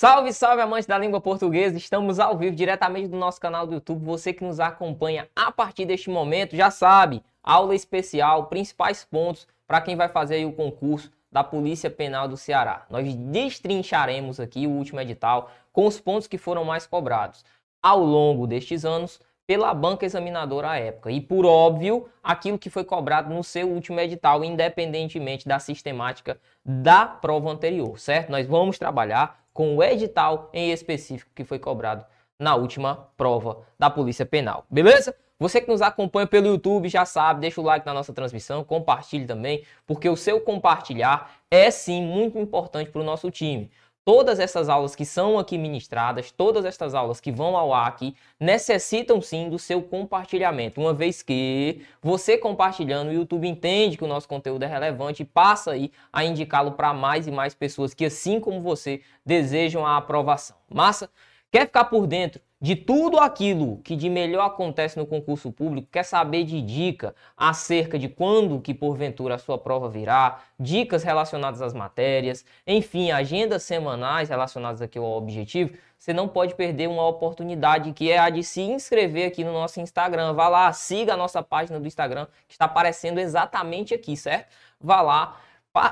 Salve, salve, amantes da língua portuguesa! Estamos ao vivo diretamente do nosso canal do YouTube. Você que nos acompanha a partir deste momento já sabe, aula especial, principais pontos para quem vai fazer o concurso da Polícia Penal do Ceará. Nós destrincharemos aqui o último edital com os pontos que foram mais cobrados ao longo destes anos pela banca examinadora à época. E por óbvio, aquilo que foi cobrado no seu último edital, independentemente da sistemática da prova anterior, certo? Nós vamos trabalhar com o edital em específico que foi cobrado na última prova da Polícia Penal. Beleza? Você que nos acompanha pelo YouTube já sabe, deixa o like na nossa transmissão, compartilhe também, porque o seu compartilhar é sim muito importante para o nosso time todas essas aulas que são aqui ministradas, todas estas aulas que vão ao ar aqui, necessitam sim do seu compartilhamento, uma vez que você compartilhando, o YouTube entende que o nosso conteúdo é relevante e passa aí a indicá-lo para mais e mais pessoas que, assim como você, desejam a aprovação. Massa? Quer ficar por dentro de tudo aquilo que de melhor acontece no concurso público, quer saber de dica acerca de quando que porventura a sua prova virá, dicas relacionadas às matérias, enfim, agendas semanais relacionadas aqui ao objetivo, você não pode perder uma oportunidade que é a de se inscrever aqui no nosso Instagram. Vá lá, siga a nossa página do Instagram que está aparecendo exatamente aqui, certo? Vá lá,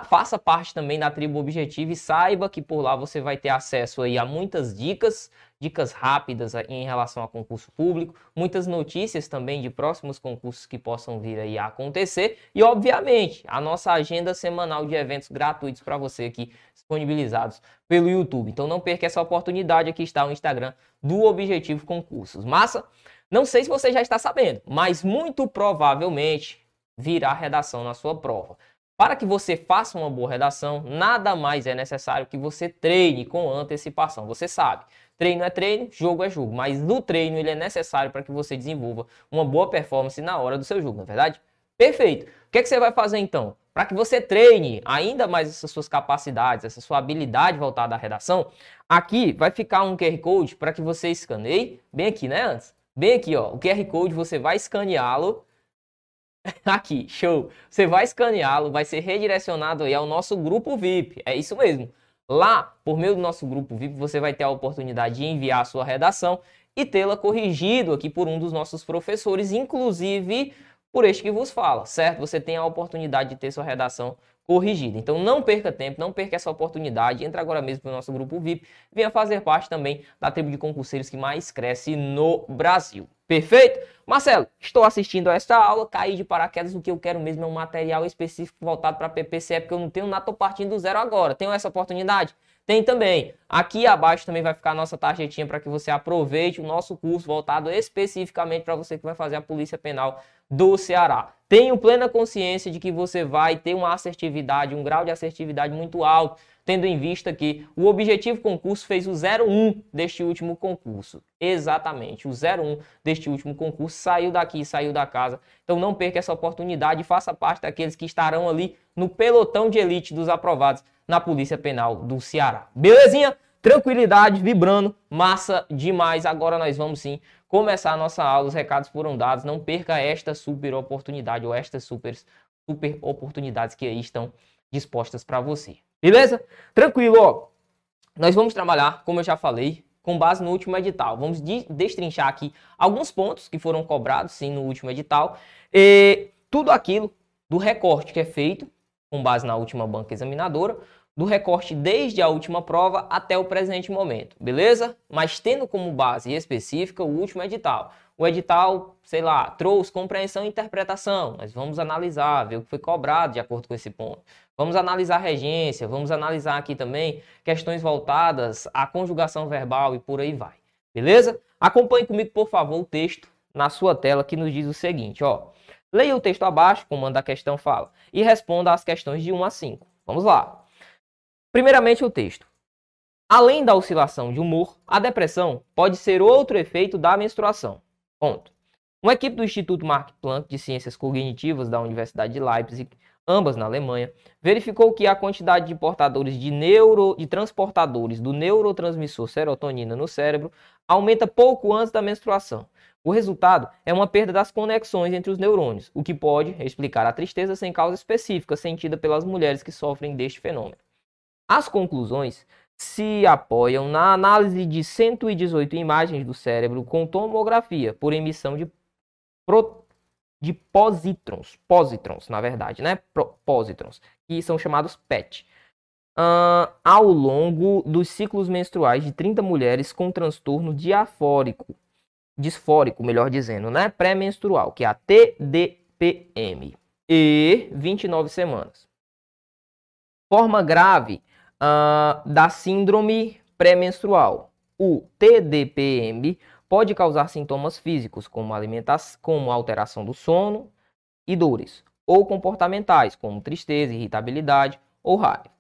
faça parte também da tribo Objetivo e saiba que por lá você vai ter acesso aí a muitas dicas, dicas rápidas em relação a concurso público, muitas notícias também de próximos concursos que possam vir aí a acontecer e obviamente a nossa agenda semanal de eventos gratuitos para você aqui disponibilizados pelo YouTube. Então não perca essa oportunidade, aqui está o Instagram do Objetivo Concursos. Massa? Não sei se você já está sabendo, mas muito provavelmente virá redação na sua prova. Para que você faça uma boa redação, nada mais é necessário que você treine com antecipação. Você sabe, treino é treino, jogo é jogo, mas no treino ele é necessário para que você desenvolva uma boa performance na hora do seu jogo, não é verdade? Perfeito. O que, é que você vai fazer então? Para que você treine ainda mais essas suas capacidades, essa sua habilidade voltada à redação, aqui vai ficar um QR Code para que você escaneie, bem aqui, né, antes? Bem aqui, ó, o QR Code você vai escaneá-lo Aqui, show. Você vai escaneá-lo, vai ser redirecionado aí ao nosso grupo VIP. É isso mesmo. Lá, por meio do nosso grupo VIP, você vai ter a oportunidade de enviar a sua redação e tê-la corrigido aqui por um dos nossos professores, inclusive por este que vos fala, certo? Você tem a oportunidade de ter sua redação corrigida. Então não perca tempo, não perca essa oportunidade. Entra agora mesmo no nosso grupo VIP. Venha fazer parte também da tribo de concurseiros que mais cresce no Brasil. Perfeito? Marcelo, estou assistindo a esta aula, caí de paraquedas, o que eu quero mesmo é um material específico voltado para PPCE, porque eu não tenho nada, estou partindo do zero agora. Tenho essa oportunidade? Tem também. Aqui abaixo também vai ficar a nossa tarjetinha para que você aproveite o nosso curso voltado especificamente para você que vai fazer a Polícia Penal do Ceará. Tenho plena consciência de que você vai ter uma assertividade, um grau de assertividade muito alto, tendo em vista que o objetivo concurso fez o 01 deste último concurso. Exatamente, o 01 deste último concurso saiu daqui, saiu da casa. Então não perca essa oportunidade faça parte daqueles que estarão ali no pelotão de elite dos aprovados na Polícia Penal do Ceará. Belezinha? Tranquilidade, vibrando, massa demais. Agora nós vamos sim começar a nossa aula. Os recados foram dados. Não perca esta super oportunidade ou estas super, super oportunidades que aí estão dispostas para você. Beleza? Tranquilo, ó. Nós vamos trabalhar, como eu já falei, com base no último edital. Vamos destrinchar aqui alguns pontos que foram cobrados, sim, no último edital. E tudo aquilo do recorte que é feito com base na última banca examinadora, do recorte desde a última prova até o presente momento, beleza? Mas tendo como base específica o último edital. O edital, sei lá, trouxe compreensão e interpretação. Nós vamos analisar, ver o que foi cobrado de acordo com esse ponto. Vamos analisar a regência, vamos analisar aqui também questões voltadas à conjugação verbal e por aí vai. Beleza? Acompanhe comigo, por favor, o texto na sua tela que nos diz o seguinte, ó. Leia o texto abaixo, como a questão fala, e responda às questões de 1 a 5. Vamos lá. Primeiramente, o texto. Além da oscilação de humor, a depressão pode ser outro efeito da menstruação. Ponto. Uma equipe do Instituto Mark Planck de Ciências Cognitivas da Universidade de Leipzig, ambas na Alemanha, verificou que a quantidade de portadores de, neuro, de transportadores do neurotransmissor serotonina no cérebro aumenta pouco antes da menstruação. O resultado é uma perda das conexões entre os neurônios, o que pode explicar a tristeza sem causa específica sentida pelas mulheres que sofrem deste fenômeno. As conclusões se apoiam na análise de 118 imagens do cérebro com tomografia por emissão de, pro, de positrons, positrons, na verdade, né? Positrons, que são chamados PET. Uh, ao longo dos ciclos menstruais de 30 mulheres com transtorno diafórico, disfórico, melhor dizendo, né? Pré-menstrual, que é a TDPM, e 29 semanas. Forma grave uh, da síndrome pré-menstrual. O TDPM pode causar sintomas físicos, como, como alteração do sono e dores, ou comportamentais, como tristeza, irritabilidade ou raiva.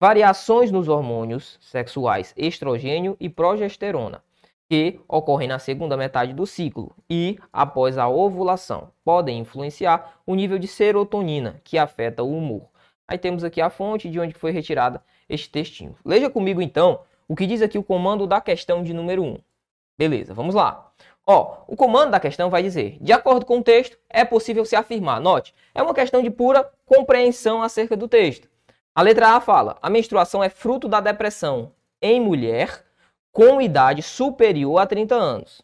Variações nos hormônios sexuais estrogênio e progesterona, que ocorrem na segunda metade do ciclo e após a ovulação, podem influenciar o nível de serotonina, que afeta o humor. Aí temos aqui a fonte de onde foi retirada este textinho. Leia comigo então o que diz aqui o comando da questão de número 1. Beleza, vamos lá. Ó, o comando da questão vai dizer: de acordo com o texto, é possível se afirmar. Note, é uma questão de pura compreensão acerca do texto. A letra A fala: a menstruação é fruto da depressão em mulher com idade superior a 30 anos.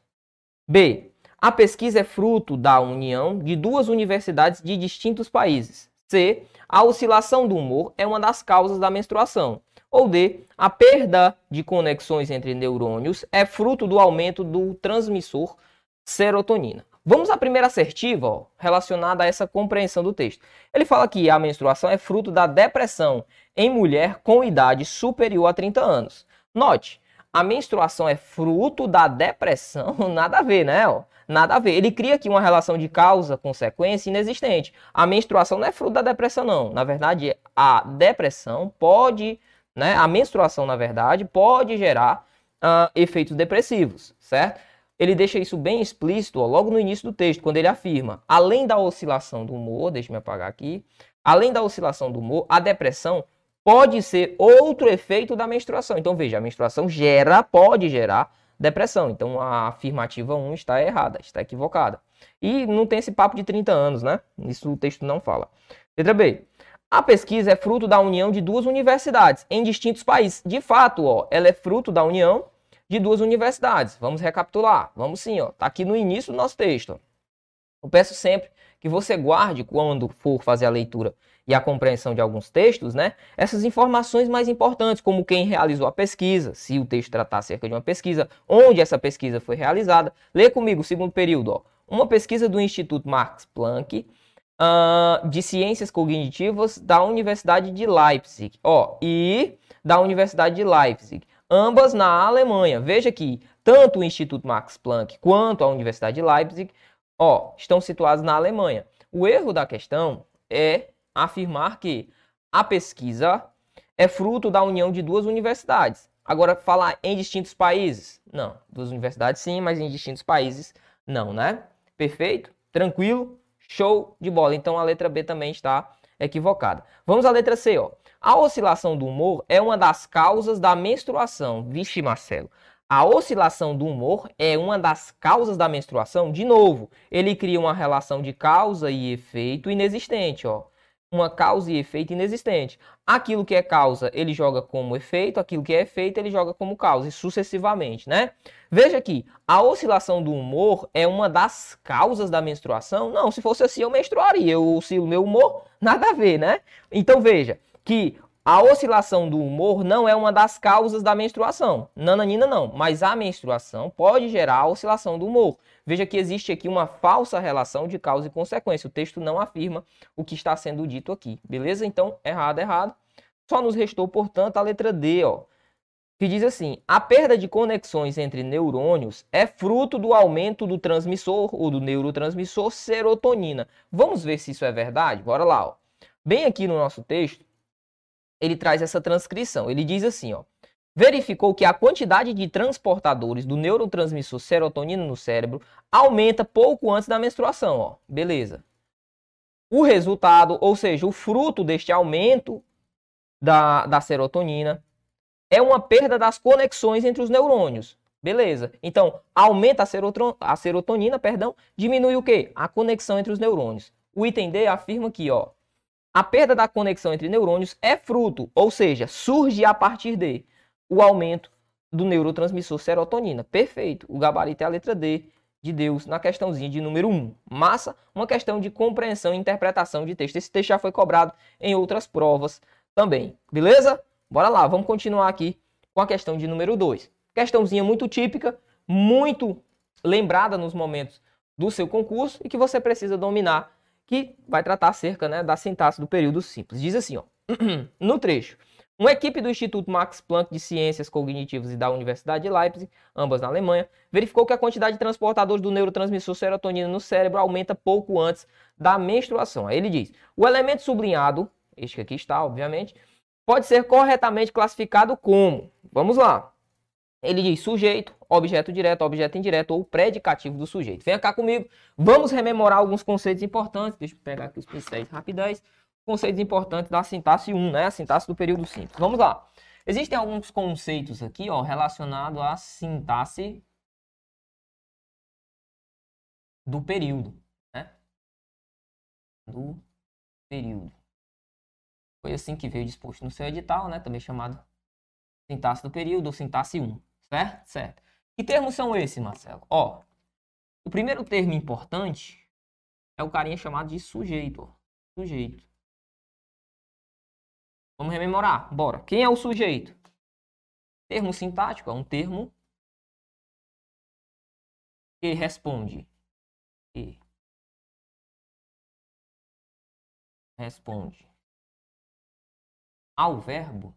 B. A pesquisa é fruto da união de duas universidades de distintos países. C. A oscilação do humor é uma das causas da menstruação. Ou D. A perda de conexões entre neurônios é fruto do aumento do transmissor serotonina. Vamos à primeira assertiva ó, relacionada a essa compreensão do texto. Ele fala que a menstruação é fruto da depressão em mulher com idade superior a 30 anos. Note, a menstruação é fruto da depressão, nada a ver, né? Ó? Nada a ver. Ele cria aqui uma relação de causa-consequência inexistente. A menstruação não é fruto da depressão, não. Na verdade, a depressão pode, né? A menstruação, na verdade, pode gerar uh, efeitos depressivos, certo? Ele deixa isso bem explícito ó, logo no início do texto, quando ele afirma: além da oscilação do humor, deixa eu me apagar aqui, além da oscilação do humor, a depressão pode ser outro efeito da menstruação. Então veja, a menstruação gera, pode gerar depressão. Então a afirmativa 1 está errada, está equivocada. E não tem esse papo de 30 anos, né? Isso o texto não fala. Letra B. A pesquisa é fruto da união de duas universidades em distintos países. De fato, ó, ela é fruto da união de duas universidades. Vamos recapitular. Vamos sim, ó. Tá aqui no início do nosso texto. Eu peço sempre que você guarde quando for fazer a leitura e a compreensão de alguns textos, né? Essas informações mais importantes, como quem realizou a pesquisa, se o texto tratar acerca de uma pesquisa, onde essa pesquisa foi realizada. Lê comigo o segundo período, ó. Uma pesquisa do Instituto Max Planck uh, de Ciências Cognitivas da Universidade de Leipzig, ó, e da Universidade de Leipzig, ambas na Alemanha. Veja que tanto o Instituto Max Planck quanto a Universidade de Leipzig, ó, estão situados na Alemanha. O erro da questão é afirmar que a pesquisa é fruto da união de duas universidades. Agora, falar em distintos países? Não. Duas universidades sim, mas em distintos países não, né? Perfeito? Tranquilo? Show de bola. Então a letra B também está equivocada. Vamos à letra C, ó. A oscilação do humor é uma das causas da menstruação. Vixe, Marcelo. A oscilação do humor é uma das causas da menstruação. De novo, ele cria uma relação de causa e efeito inexistente, ó uma causa e efeito inexistente. Aquilo que é causa, ele joga como efeito, aquilo que é efeito, ele joga como causa, e sucessivamente, né? Veja aqui, a oscilação do humor é uma das causas da menstruação? Não, se fosse assim eu menstruaria, eu oscilo meu humor, nada a ver, né? Então veja que a oscilação do humor não é uma das causas da menstruação. Nananina não, mas a menstruação pode gerar a oscilação do humor. Veja que existe aqui uma falsa relação de causa e consequência. O texto não afirma o que está sendo dito aqui. Beleza? Então, errado, errado. Só nos restou, portanto, a letra D, ó, que diz assim: a perda de conexões entre neurônios é fruto do aumento do transmissor ou do neurotransmissor serotonina. Vamos ver se isso é verdade? Bora lá, ó. Bem aqui no nosso texto, ele traz essa transcrição. Ele diz assim, ó: verificou que a quantidade de transportadores do neurotransmissor serotonina no cérebro aumenta pouco antes da menstruação. Ó. Beleza. O resultado, ou seja, o fruto deste aumento da, da serotonina é uma perda das conexões entre os neurônios. Beleza. Então, aumenta a, serotron, a serotonina, perdão, diminui o quê? A conexão entre os neurônios. O item D afirma aqui, ó, a perda da conexão entre neurônios é fruto, ou seja, surge a partir de o aumento do neurotransmissor serotonina. Perfeito. O gabarito é a letra D de Deus na questãozinha de número 1. Massa, uma questão de compreensão e interpretação de texto. Esse texto já foi cobrado em outras provas também. Beleza? Bora lá, vamos continuar aqui com a questão de número 2. Questãozinha muito típica, muito lembrada nos momentos do seu concurso e que você precisa dominar, que vai tratar acerca né, da sintaxe do período simples. Diz assim, ó, no trecho. Uma equipe do Instituto Max Planck de Ciências Cognitivas e da Universidade de Leipzig, ambas na Alemanha, verificou que a quantidade de transportadores do neurotransmissor serotonina no cérebro aumenta pouco antes da menstruação. Aí ele diz: o elemento sublinhado, este que aqui está, obviamente, pode ser corretamente classificado como. Vamos lá. Ele diz sujeito, objeto direto, objeto indireto ou predicativo do sujeito. Venha cá comigo. Vamos rememorar alguns conceitos importantes. Deixa eu pegar aqui os pincéis rapidez conceitos importantes da sintaxe 1, né? A sintaxe do período simples. Vamos lá. Existem alguns conceitos aqui, ó, relacionados à sintaxe do período, né? Do período. Foi assim que veio disposto no seu edital, né? Também chamado sintaxe do período ou sintaxe 1, certo? Certo. Que termos são esses, Marcelo? Ó, o primeiro termo importante é o carinha chamado de sujeito. Sujeito. Vamos rememorar. Bora. Quem é o sujeito? Termo sintático é um termo que responde. Que responde ao verbo.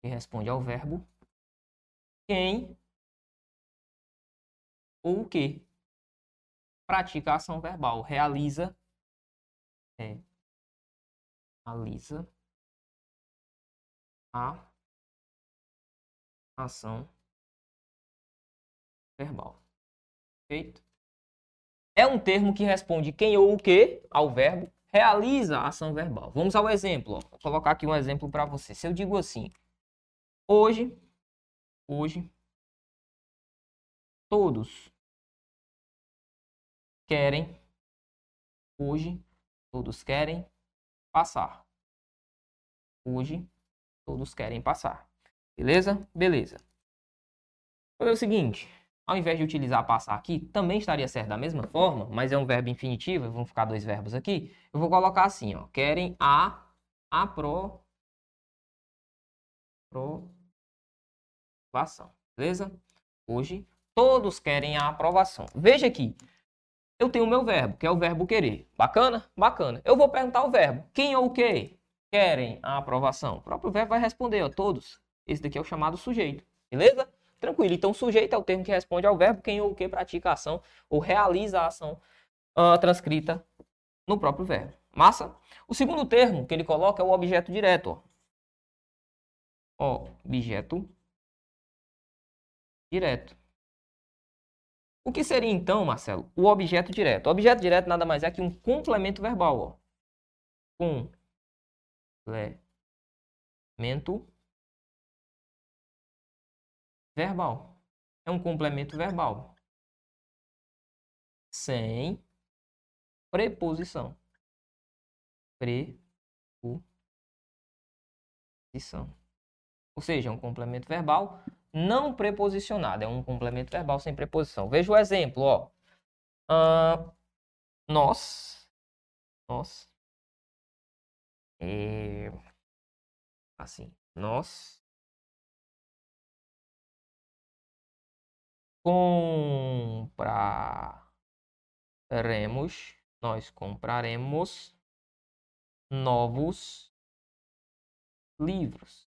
Que responde ao verbo. Quem ou o que pratica a ação verbal, realiza é, realiza a ação verbal. Feito? É um termo que responde quem ou o que ao verbo realiza a ação verbal. Vamos ao exemplo. Ó. Vou colocar aqui um exemplo para você. Se eu digo assim, hoje, hoje, todos querem, hoje, todos querem passar. Hoje, todos querem passar. Beleza? Beleza. Vou ver o seguinte. Ao invés de utilizar passar aqui, também estaria certo da mesma forma, mas é um verbo infinitivo, vão ficar dois verbos aqui. Eu vou colocar assim, ó. Querem a aprovação. Beleza? Hoje, todos querem a aprovação. Veja aqui, eu tenho o meu verbo, que é o verbo querer. Bacana? Bacana. Eu vou perguntar o verbo. Quem ou o que querem a aprovação? O próprio verbo vai responder, ó, todos. Esse daqui é o chamado sujeito. Beleza? Tranquilo. Então, sujeito é o termo que responde ao verbo quem ou o que pratica a ação ou realiza a ação uh, transcrita no próprio verbo. Massa? O segundo termo que ele coloca é o objeto direto. Ó. Objeto direto. O que seria então, Marcelo, o objeto direto? O objeto direto nada mais é que um complemento verbal. Ó. Complemento verbal. É um complemento verbal. Sem preposição. Preposição. Ou seja, é um complemento verbal não preposicionado. É um complemento verbal sem preposição. Veja o exemplo, ó. Uh, nós, nós, é, assim, nós compraremos, nós compraremos novos livros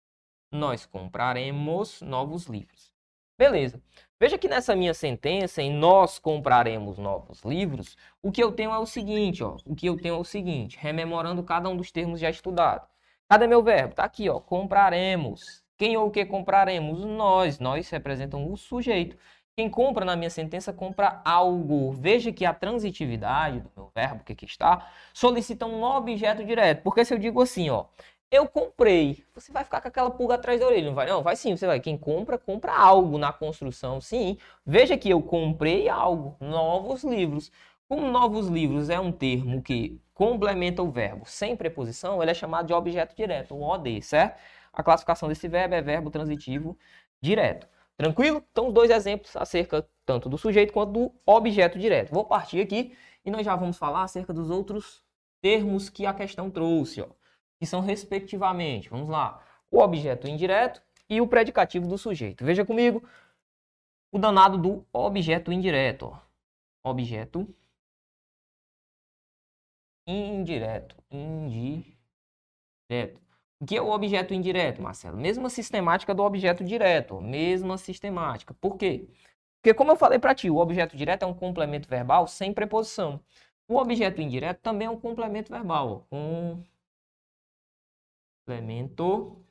nós compraremos novos livros. Beleza. Veja que nessa minha sentença, em nós compraremos novos livros, o que eu tenho é o seguinte, ó. O que eu tenho é o seguinte, rememorando cada um dos termos já estudados. Cadê meu verbo? Tá aqui, ó. Compraremos. Quem ou o que compraremos? Nós. Nós representam o sujeito. Quem compra na minha sentença compra algo. Veja que a transitividade do meu verbo, que aqui está, solicita um objeto direto. Porque se eu digo assim, ó, eu comprei. Você vai ficar com aquela pulga atrás da orelha, não vai? Não, vai sim, você vai. Quem compra, compra algo na construção, sim. Veja que eu comprei algo, novos livros. Como novos livros é um termo que complementa o verbo sem preposição, ele é chamado de objeto direto, o OD, certo? a classificação desse verbo é verbo transitivo direto. Tranquilo? Então, dois exemplos acerca tanto do sujeito quanto do objeto direto. Vou partir aqui e nós já vamos falar acerca dos outros termos que a questão trouxe, ó, que são respectivamente, vamos lá, o objeto indireto e o predicativo do sujeito. Veja comigo o danado do objeto indireto. Objeto indireto. Indireto. O que é o objeto indireto, Marcelo? Mesma sistemática do objeto direto. Mesma sistemática. Por quê? Porque, como eu falei para ti, o objeto direto é um complemento verbal sem preposição. O objeto indireto também é um complemento verbal. Um complemento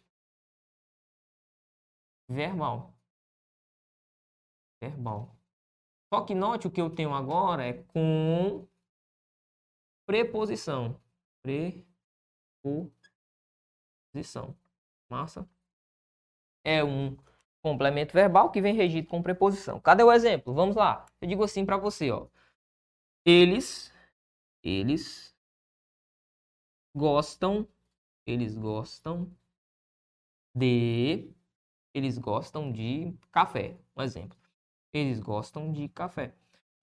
verbal. Verbal. Só que note o que eu tenho agora é com preposição. Preposição. Massa? É um complemento verbal que vem regido com preposição. Cadê o exemplo? Vamos lá. Eu digo assim para você, ó. Eles, eles gostam, eles gostam de, eles gostam de café. Um exemplo. Eles gostam de café.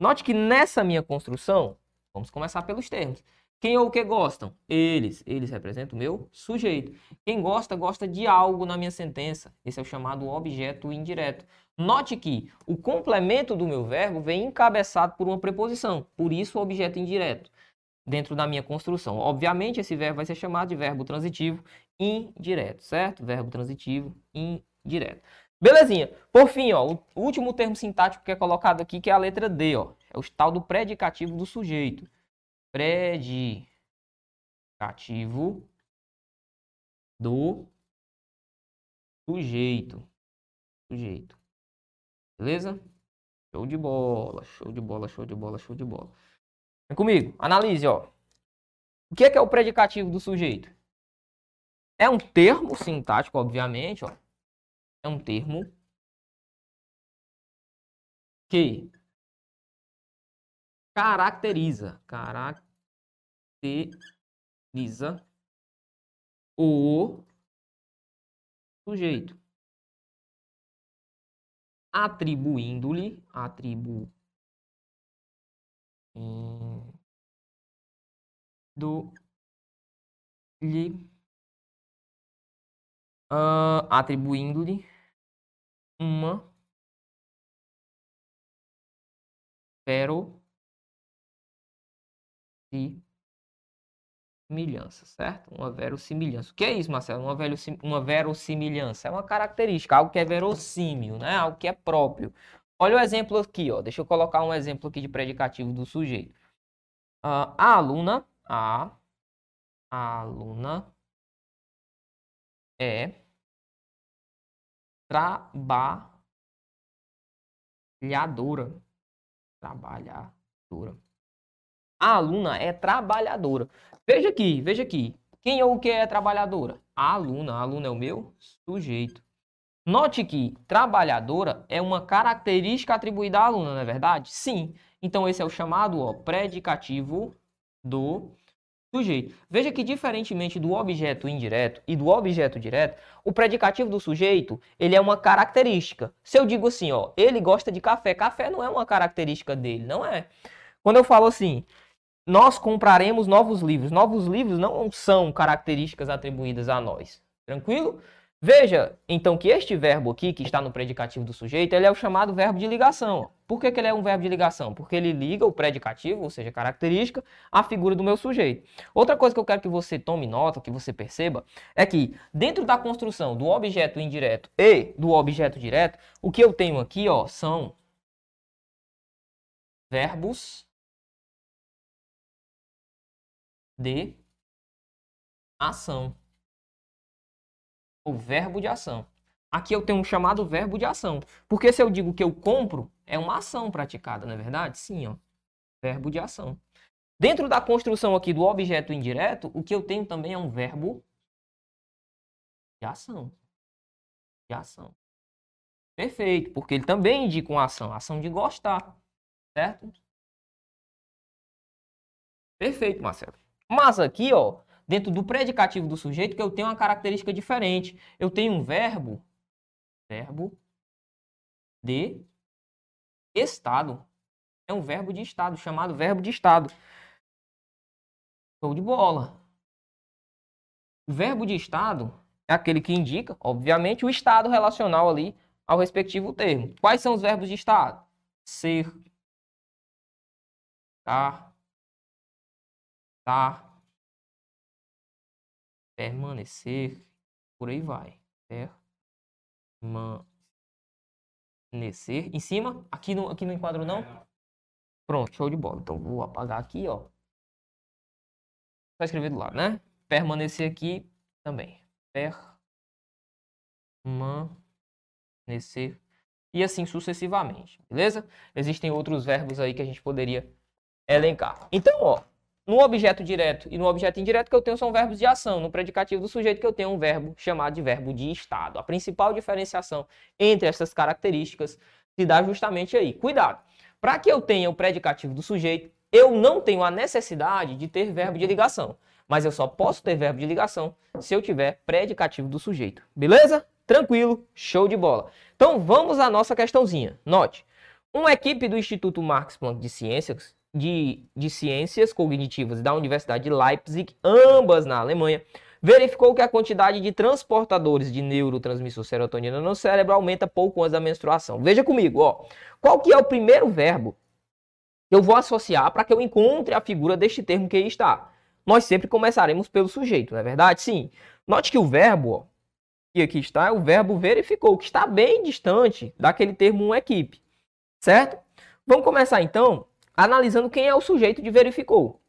Note que nessa minha construção, vamos começar pelos termos. Quem ou o que gostam? Eles. Eles representam o meu sujeito. Quem gosta, gosta de algo na minha sentença. Esse é o chamado objeto indireto. Note que o complemento do meu verbo vem encabeçado por uma preposição. Por isso, o objeto indireto. Dentro da minha construção. Obviamente, esse verbo vai ser chamado de verbo transitivo indireto, certo? Verbo transitivo indireto. Belezinha. Por fim, ó, o último termo sintático que é colocado aqui, que é a letra D, ó. É o tal do predicativo do sujeito predicativo do sujeito. Sujeito. Beleza? Show de bola, show de bola, show de bola, show de bola. Vem comigo, analise, ó. O que é, que é o predicativo do sujeito? É um termo sintático, obviamente, ó. É um termo que caracteriza, caracteriza o sujeito, atribuindo-lhe, atribu do lhe uh, atribuindo-lhe uma pero verossimilhança, certo? Uma verossimilhança. O que é isso, Marcelo? Uma, verossim... uma verossimilhança. É uma característica, algo que é verossímil, né? Algo que é próprio. Olha o exemplo aqui, ó. Deixa eu colocar um exemplo aqui de predicativo do sujeito. Uh, a aluna, a, aluna é trabalhadora. Trabalhadora. A aluna é trabalhadora. Veja aqui, veja aqui. Quem é o que é trabalhadora? A aluna. A aluna é o meu sujeito. Note que trabalhadora é uma característica atribuída à aluna, não é verdade? Sim. Então esse é o chamado ó, predicativo do sujeito. Veja que diferentemente do objeto indireto e do objeto direto, o predicativo do sujeito, ele é uma característica. Se eu digo assim, ó, ele gosta de café, café não é uma característica dele, não é. Quando eu falo assim, nós compraremos novos livros. Novos livros não são características atribuídas a nós. Tranquilo? Veja, então, que este verbo aqui, que está no predicativo do sujeito, ele é o chamado verbo de ligação. Por que, que ele é um verbo de ligação? Porque ele liga o predicativo, ou seja, característica, à figura do meu sujeito. Outra coisa que eu quero que você tome nota, que você perceba, é que dentro da construção do objeto indireto e do objeto direto, o que eu tenho aqui ó, são verbos de ação. O verbo de ação. Aqui eu tenho um chamado verbo de ação. Porque se eu digo que eu compro, é uma ação praticada, não é verdade? Sim, ó. Verbo de ação. Dentro da construção aqui do objeto indireto, o que eu tenho também é um verbo de ação. De ação. Perfeito, porque ele também indica uma ação, ação de gostar, certo? Perfeito, Marcelo. Mas aqui, ó, dentro do predicativo do sujeito que eu tenho uma característica diferente. Eu tenho um verbo, verbo de estado. É um verbo de estado, chamado verbo de estado. Show de bola. O verbo de estado é aquele que indica, obviamente, o estado relacional ali ao respectivo termo. Quais são os verbos de estado? Ser, estar, estar, permanecer, por aí vai. Permanecer. Em cima, aqui no, aqui no enquadro não? Pronto, show de bola. Então vou apagar aqui, ó. Só escrever do lado, né? Permanecer aqui também. Permanecer. E assim sucessivamente, beleza? Existem outros verbos aí que a gente poderia elencar. Então, ó, no objeto direto e no objeto indireto que eu tenho são verbos de ação. No predicativo do sujeito que eu tenho um verbo chamado de verbo de estado. A principal diferenciação entre essas características se dá justamente aí. Cuidado! Para que eu tenha o predicativo do sujeito, eu não tenho a necessidade de ter verbo de ligação. Mas eu só posso ter verbo de ligação se eu tiver predicativo do sujeito. Beleza? Tranquilo, show de bola. Então vamos à nossa questãozinha. Note, uma equipe do Instituto Max Planck de Ciências, de, de Ciências Cognitivas da Universidade de Leipzig, ambas na Alemanha, verificou que a quantidade de transportadores de neurotransmissor serotonina no cérebro aumenta pouco antes da menstruação. Veja comigo, ó. Qual que é o primeiro verbo que eu vou associar para que eu encontre a figura deste termo que aí está? Nós sempre começaremos pelo sujeito, não é verdade? Sim. Note que o verbo, ó, que aqui está, é o verbo verificou, que está bem distante daquele termo uma equipe, certo? Vamos começar então analisando quem é o sujeito de verificou.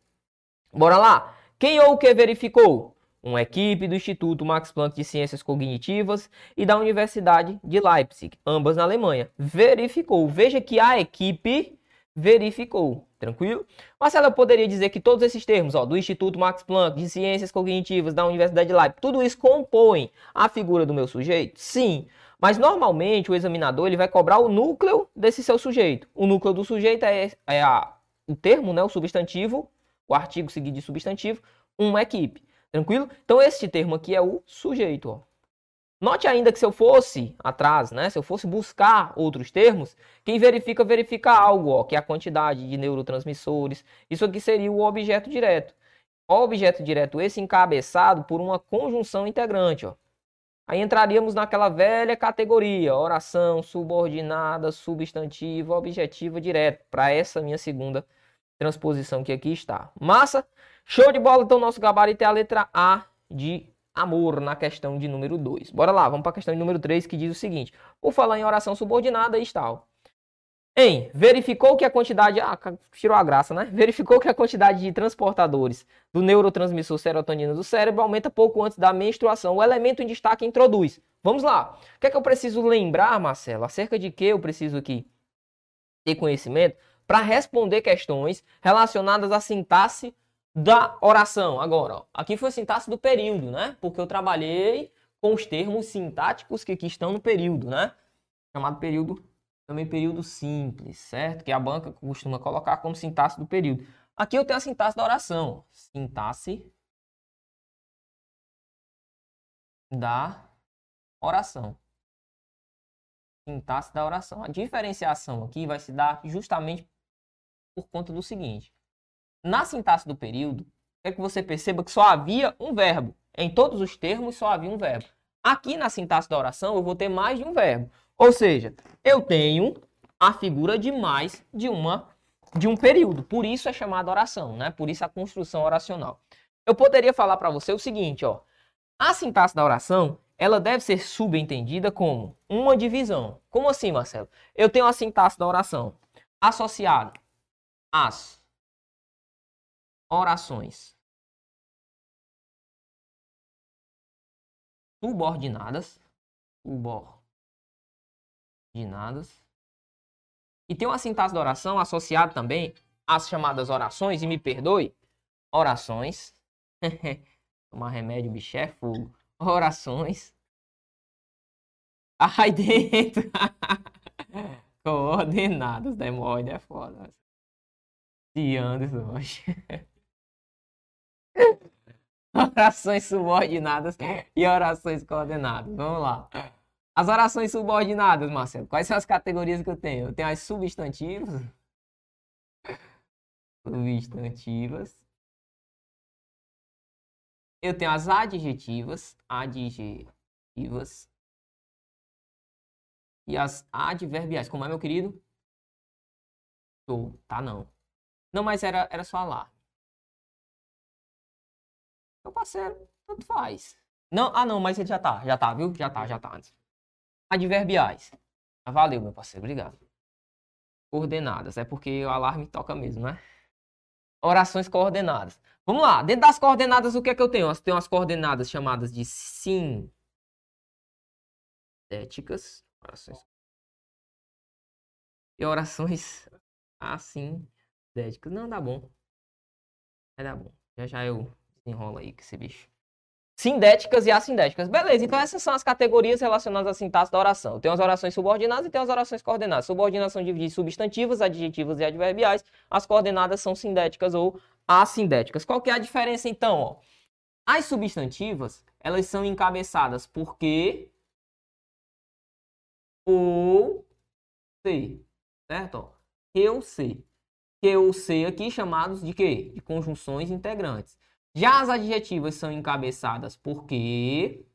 Bora lá. Quem ou o que verificou? uma equipe do Instituto Max Planck de Ciências Cognitivas e da Universidade de Leipzig, ambas na Alemanha. Verificou. Veja que a equipe verificou. Tranquilo? Marcelo, eu poderia dizer que todos esses termos, ó, do Instituto Max Planck de Ciências Cognitivas da Universidade de Leipzig, tudo isso compõe a figura do meu sujeito? Sim. Mas normalmente o examinador ele vai cobrar o núcleo desse seu sujeito. O núcleo do sujeito é, é a, o termo, né, o substantivo, o artigo seguido de substantivo, uma equipe. Tranquilo? Então, este termo aqui é o sujeito. Ó. Note ainda que se eu fosse atrás, né, se eu fosse buscar outros termos, quem verifica, verifica algo, ó, que é a quantidade de neurotransmissores. Isso aqui seria o objeto direto. O objeto direto esse encabeçado por uma conjunção integrante. Ó. Aí entraríamos naquela velha categoria, oração, subordinada, substantiva, objetiva, direto, para essa minha segunda transposição que aqui está. Massa? Show de bola, então nosso gabarito é a letra A de amor na questão de número 2. Bora lá, vamos para a questão de número 3 que diz o seguinte. Por falar em oração subordinada e tal. Em, verificou que a quantidade, ah, tirou a graça, né? Verificou que a quantidade de transportadores do neurotransmissor serotonina do cérebro aumenta pouco antes da menstruação. O elemento em destaque introduz. Vamos lá. O que é que eu preciso lembrar, Marcelo? Acerca de que eu preciso aqui ter conhecimento para responder questões relacionadas à sintaxe da oração. Agora, ó, aqui foi a sintaxe do período, né? Porque eu trabalhei com os termos sintáticos que aqui estão no período, né? Chamado período, também período simples, certo? Que a banca costuma colocar como sintaxe do período. Aqui eu tenho a sintaxe da oração. Sintaxe da oração. Sintaxe da oração. A diferenciação aqui vai se dar justamente por conta do seguinte. Na sintaxe do período, é que você perceba que só havia um verbo. Em todos os termos só havia um verbo. Aqui na sintaxe da oração eu vou ter mais de um verbo. Ou seja, eu tenho a figura de mais de uma de um período. Por isso é chamada oração, né? Por isso a construção oracional. Eu poderia falar para você o seguinte, ó. A sintaxe da oração, ela deve ser subentendida como uma divisão. Como assim, Marcelo? Eu tenho a sintaxe da oração associada às orações subordinadas, subordinadas, e tem uma sintaxe da oração associada também às chamadas orações, e me perdoe, orações, tomar remédio, bicho, é fogo, orações, aí dentro, coordenadas da hemorroida é foda. Se Anderson, orações subordinadas e orações coordenadas. Vamos lá. As orações subordinadas, Marcelo. Quais são as categorias que eu tenho? Eu tenho as substantivas. Substantivas. Eu tenho as adjetivas. Adjetivas. E as adverbiais. Como é, meu querido? Tô. Tá, não. Não, mas era, era só lá. Meu parceiro, tanto faz. Não, ah, não, mas ele já tá, já tá, viu? Já tá, já tá antes. Adverbiais. Ah, valeu, meu parceiro, obrigado. Coordenadas, é porque o alarme toca mesmo, né? Orações coordenadas. Vamos lá, dentro das coordenadas, o que é que eu tenho? Eu tenho as coordenadas chamadas de sintéticas. Orações. E orações assintéticas. Não, dá bom. Vai dar bom. Já já eu enrola aí com esse bicho. Sindéticas e assindéticas. Beleza, então essas são as categorias relacionadas à sintaxe da oração. Tem as orações subordinadas e tem as orações coordenadas. Subordinação divide substantivos, adjetivos e adverbiais. As coordenadas são sindéticas ou assindéticas. Qual que é a diferença então? Ó? As substantivas, elas são encabeçadas por que ou C, certo? Ou C. Que ou aqui chamados de quê? De conjunções integrantes. Já as adjetivas são encabeçadas por que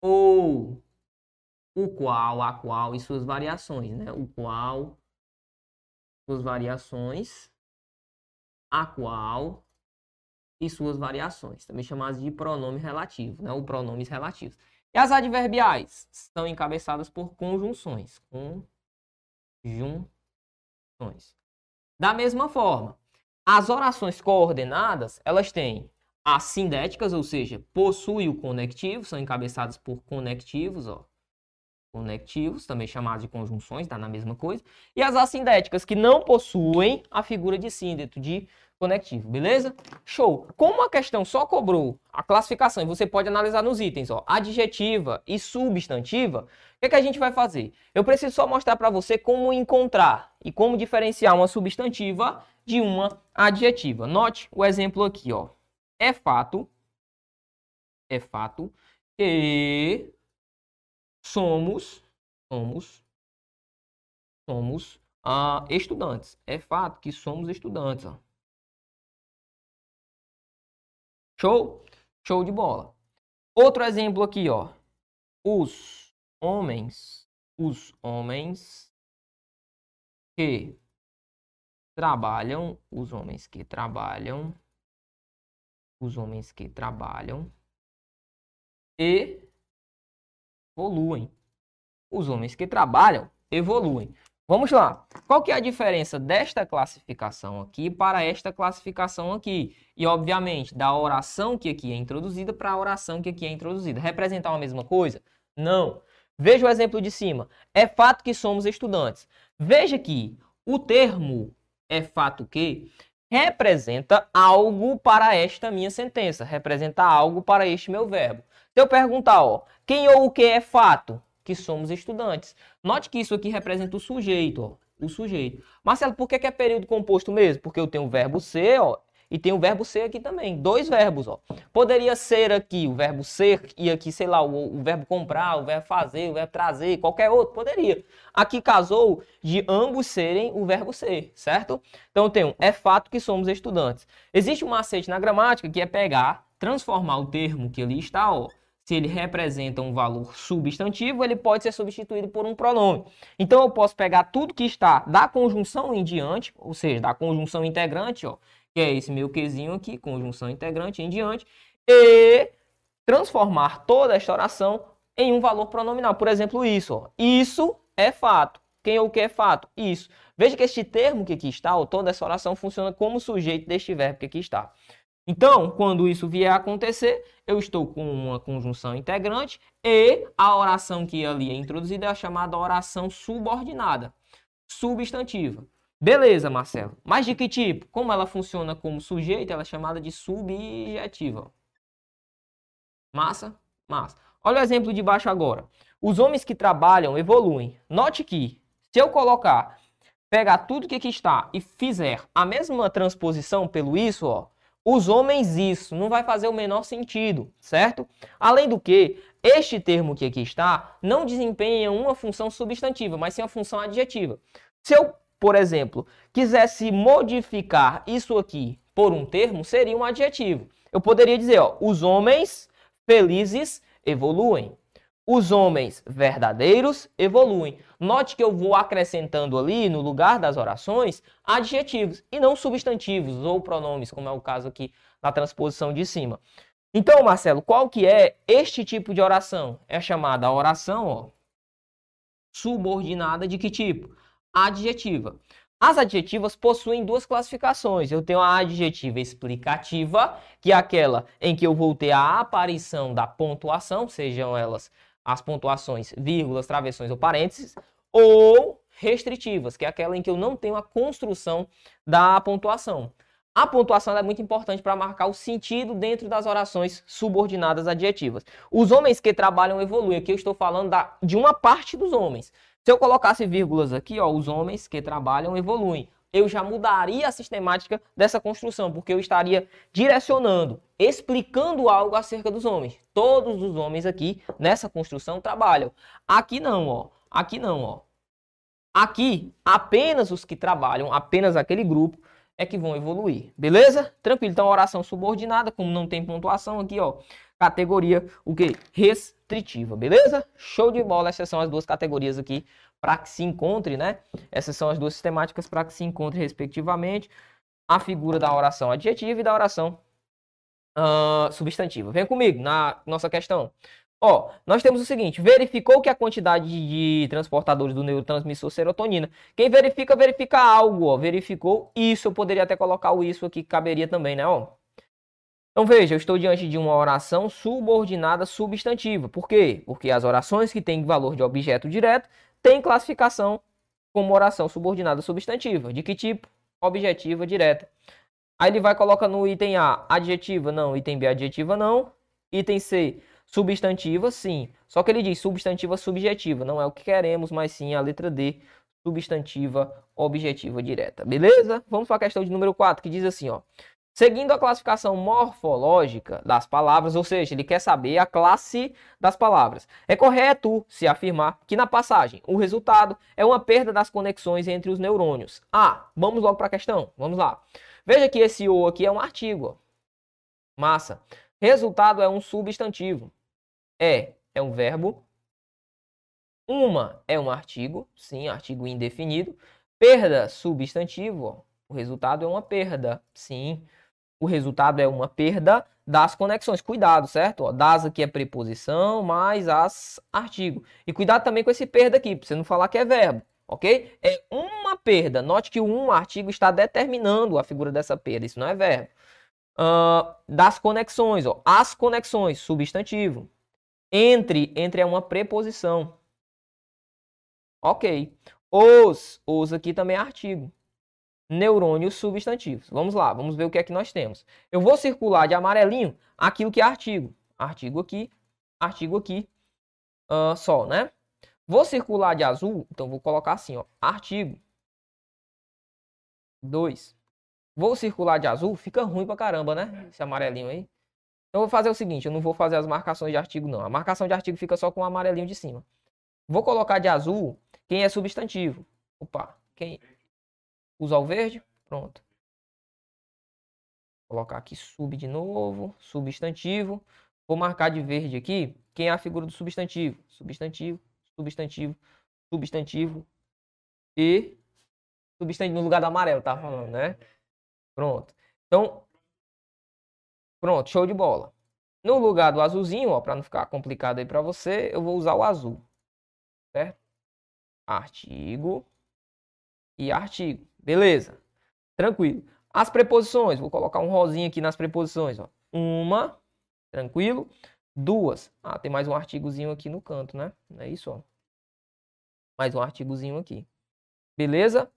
ou o qual, a qual e suas variações, né? O qual, suas variações, a qual e suas variações, também chamadas de pronome relativo, né? Ou pronomes relativos. E as adverbiais são encabeçadas por conjunções, conjunções. Da mesma forma, as orações coordenadas, elas têm as sindéticas, ou seja, possui o conectivo, são encabeçadas por conectivos, ó. Conectivos, também chamados de conjunções, dá na mesma coisa. E as assindéticas, que não possuem a figura de síndeto, de conectivo, beleza? Show! Como a questão só cobrou a classificação e você pode analisar nos itens, ó, adjetiva e substantiva, o que, é que a gente vai fazer? Eu preciso só mostrar para você como encontrar e como diferenciar uma substantiva de uma adjetiva. Note o exemplo aqui, ó. É fato, é fato que somos, somos, somos uh, estudantes. É fato que somos estudantes, ó. Show? Show de bola. Outro exemplo aqui, ó. Os homens, os homens que trabalham, os homens que trabalham, os homens que trabalham e evoluem. Os homens que trabalham evoluem. Vamos lá. Qual que é a diferença desta classificação aqui para esta classificação aqui? E, obviamente, da oração que aqui é introduzida para a oração que aqui é introduzida. Representar a mesma coisa? Não. Veja o exemplo de cima. É fato que somos estudantes. Veja que o termo é fato que representa algo para esta minha sentença, representa algo para este meu verbo. Se eu perguntar, ó, quem ou o que é fato? Que somos estudantes. Note que isso aqui representa o sujeito, ó, o sujeito. Marcelo, por que, é período composto mesmo? Porque eu tenho o verbo ser, ó, e tem o verbo ser aqui também, dois verbos, ó. Poderia ser aqui o verbo ser e aqui, sei lá, o, o, verbo comprar, o verbo fazer, o verbo trazer, qualquer outro, poderia. Aqui casou de ambos serem o verbo ser, certo? Então eu tenho, é fato que somos estudantes. Existe um macete na gramática que é pegar, transformar o termo que ali está, ó, se ele representa um valor substantivo, ele pode ser substituído por um pronome. Então eu posso pegar tudo que está da conjunção em diante, ou seja, da conjunção integrante, ó, que é esse meu quezinho aqui, conjunção integrante em diante, e transformar toda esta oração em um valor pronominal. Por exemplo, isso. Ó. Isso é fato. Quem ou o que é fato? Isso. Veja que este termo que aqui está, ou toda essa oração, funciona como sujeito deste verbo que aqui está. Então, quando isso vier a acontecer, eu estou com uma conjunção integrante e a oração que ali é introduzida é a chamada oração subordinada, substantiva. Beleza, Marcelo. Mas de que tipo? Como ela funciona como sujeito, ela é chamada de subjetiva. Massa? Massa. Olha o exemplo de baixo agora. Os homens que trabalham evoluem. Note que, se eu colocar, pegar tudo que aqui está e fizer a mesma transposição pelo isso, ó, os homens isso. Não vai fazer o menor sentido, certo? Além do que, este termo que aqui está não desempenha uma função substantiva, mas sim uma função adjetiva. Se eu, por exemplo, quisesse modificar isso aqui por um termo, seria um adjetivo. Eu poderia dizer, ó, os homens felizes evoluem. Os homens verdadeiros evoluem. Note que eu vou acrescentando ali, no lugar das orações, adjetivos e não substantivos ou pronomes, como é o caso aqui na transposição de cima. Então, Marcelo, qual que é este tipo de oração? É chamada oração ó, subordinada de que tipo? Adjetiva. As adjetivas possuem duas classificações. Eu tenho a adjetiva explicativa, que é aquela em que eu vou ter a aparição da pontuação, sejam elas as pontuações, vírgulas, travessões ou parênteses, ou restritivas, que é aquela em que eu não tenho a construção da pontuação. A pontuação é muito importante para marcar o sentido dentro das orações subordinadas adjetivas. Os homens que trabalham evoluem. Aqui eu estou falando da, de uma parte dos homens. Se eu colocasse vírgulas aqui, ó, os homens que trabalham evoluem eu já mudaria a sistemática dessa construção, porque eu estaria direcionando, explicando algo acerca dos homens. Todos os homens aqui nessa construção trabalham. Aqui não, ó. Aqui não, ó. Aqui, apenas os que trabalham, apenas aquele grupo é que vão evoluir. Beleza? Tranquilo. Então, oração subordinada, como não tem pontuação aqui, ó. Categoria, o que? Restritiva. Beleza? Show de bola. Essas são as duas categorias aqui para que se encontre, né? Essas são as duas sistemáticas para que se encontre, respectivamente, a figura da oração adjetiva e da oração uh, substantiva. Vem comigo na nossa questão. Ó, nós temos o seguinte: verificou que a quantidade de transportadores do neurotransmissor serotonina. Quem verifica, verifica algo, ó. Verificou isso. Eu poderia até colocar o isso aqui, que caberia também, né, ó. Então veja, eu estou diante de uma oração subordinada substantiva. Por quê? Porque as orações que têm valor de objeto direto tem classificação como oração subordinada substantiva. De que tipo? Objetiva direta. Aí ele vai colocar no item A adjetiva, não. Item B adjetiva, não. Item C substantiva, sim. Só que ele diz substantiva subjetiva. Não é o que queremos, mas sim a letra D substantiva objetiva direta. Beleza? Vamos para a questão de número 4, que diz assim, ó. Seguindo a classificação morfológica das palavras, ou seja, ele quer saber a classe das palavras. É correto se afirmar que na passagem o resultado é uma perda das conexões entre os neurônios. Ah, vamos logo para a questão. Vamos lá. Veja que esse o aqui é um artigo. Massa. Resultado é um substantivo. É é um verbo. Uma é um artigo, sim, artigo indefinido. Perda, substantivo. O resultado é uma perda, sim o resultado é uma perda das conexões. Cuidado, certo? Ó, das aqui é preposição, mais as artigo. E cuidado também com esse perda aqui, para você não falar que é verbo, ok? É uma perda. Note que o um artigo está determinando a figura dessa perda, isso não é verbo. Uh, das conexões, ó, as conexões, substantivo. Entre, entre é uma preposição. Ok. Os, os aqui também é artigo neurônios substantivos. Vamos lá, vamos ver o que é que nós temos. Eu vou circular de amarelinho aquilo que é artigo. Artigo aqui, artigo aqui, uh, só, né? Vou circular de azul, então vou colocar assim, ó, artigo 2. Vou circular de azul, fica ruim pra caramba, né? Esse amarelinho aí. Então vou fazer o seguinte, eu não vou fazer as marcações de artigo não. A marcação de artigo fica só com o amarelinho de cima. Vou colocar de azul quem é substantivo. Opa, quem Usar o verde, pronto. Vou colocar aqui sub de novo, substantivo. Vou marcar de verde aqui quem é a figura do substantivo. Substantivo, substantivo, substantivo e substantivo no lugar do amarelo, tá falando, né? Pronto. Então, pronto, show de bola. No lugar do azulzinho, ó, para não ficar complicado aí para você, eu vou usar o azul. Certo? Artigo e artigo. Beleza. Tranquilo. As preposições, vou colocar um rosinho aqui nas preposições. Ó. Uma, tranquilo. Duas. Ah, tem mais um artigozinho aqui no canto, né? É isso, ó. Mais um artigozinho aqui. Beleza?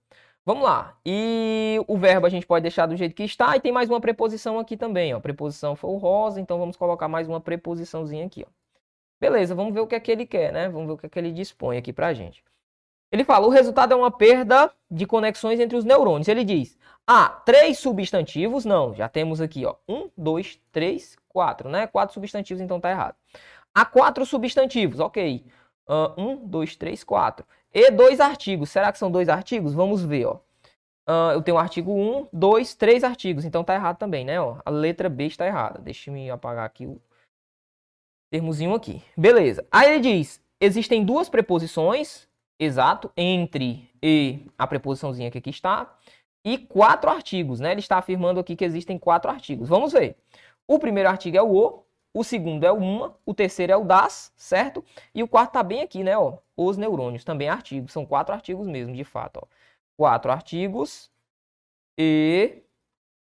Vamos lá. E o verbo a gente pode deixar do jeito que está. E tem mais uma preposição aqui também, ó. A preposição foi o rosa, então vamos colocar mais uma preposiçãozinha aqui, ó. Beleza, vamos ver o que é que ele quer, né? Vamos ver o que é que ele dispõe aqui pra gente. Ele fala: o resultado é uma perda de conexões entre os neurônios. Ele diz: há três substantivos. Não, já temos aqui, ó. Um, dois, três, quatro, né? Quatro substantivos, então tá errado. Há quatro substantivos, ok. Uh, um, dois, três, quatro. E dois artigos. Será que são dois artigos? Vamos ver, ó. Uh, eu tenho artigo 1, 2, 3 artigos. Então tá errado também, né? Ó, a letra B está errada. Deixa eu apagar aqui o termozinho aqui. Beleza. Aí ele diz: existem duas preposições, exato, entre e a preposiçãozinha que aqui está, e quatro artigos, né? Ele está afirmando aqui que existem quatro artigos. Vamos ver. O primeiro artigo é o o, o segundo é o uma, o terceiro é o das, certo? E o quarto tá bem aqui, né? Ó, os neurônios, também artigos. São quatro artigos mesmo, de fato. Ó. Quatro artigos e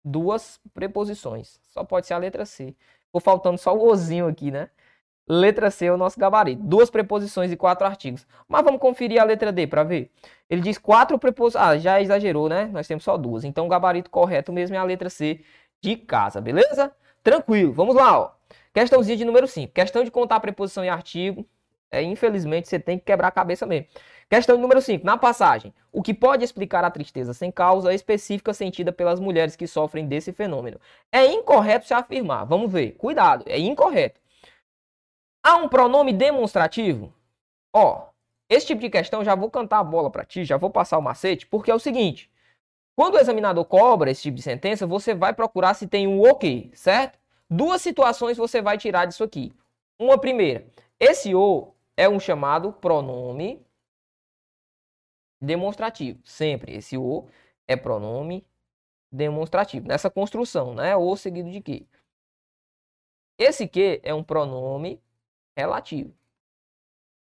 duas preposições. Só pode ser a letra C. Ficou faltando só o ozinho aqui, né? Letra C é o nosso gabarito. Duas preposições e quatro artigos. Mas vamos conferir a letra D para ver. Ele diz quatro preposições. Ah, já exagerou, né? Nós temos só duas. Então o gabarito correto mesmo é a letra C de casa, beleza? Tranquilo. Vamos lá, ó. Questãozinha de número 5. Questão de contar preposição e artigo. É, infelizmente, você tem que quebrar a cabeça mesmo. Questão número 5. Na passagem, o que pode explicar a tristeza sem causa específica sentida pelas mulheres que sofrem desse fenômeno? É incorreto se afirmar. Vamos ver. Cuidado, é incorreto. Há um pronome demonstrativo? Ó, esse tipo de questão já vou cantar a bola para ti, já vou passar o macete, porque é o seguinte: quando o examinador cobra esse tipo de sentença, você vai procurar se tem um o quê, certo? Duas situações você vai tirar disso aqui. Uma primeira, esse o é um chamado pronome demonstrativo. Sempre esse o é pronome demonstrativo. Nessa construção, né? O seguido de que? Esse que é um pronome relativo.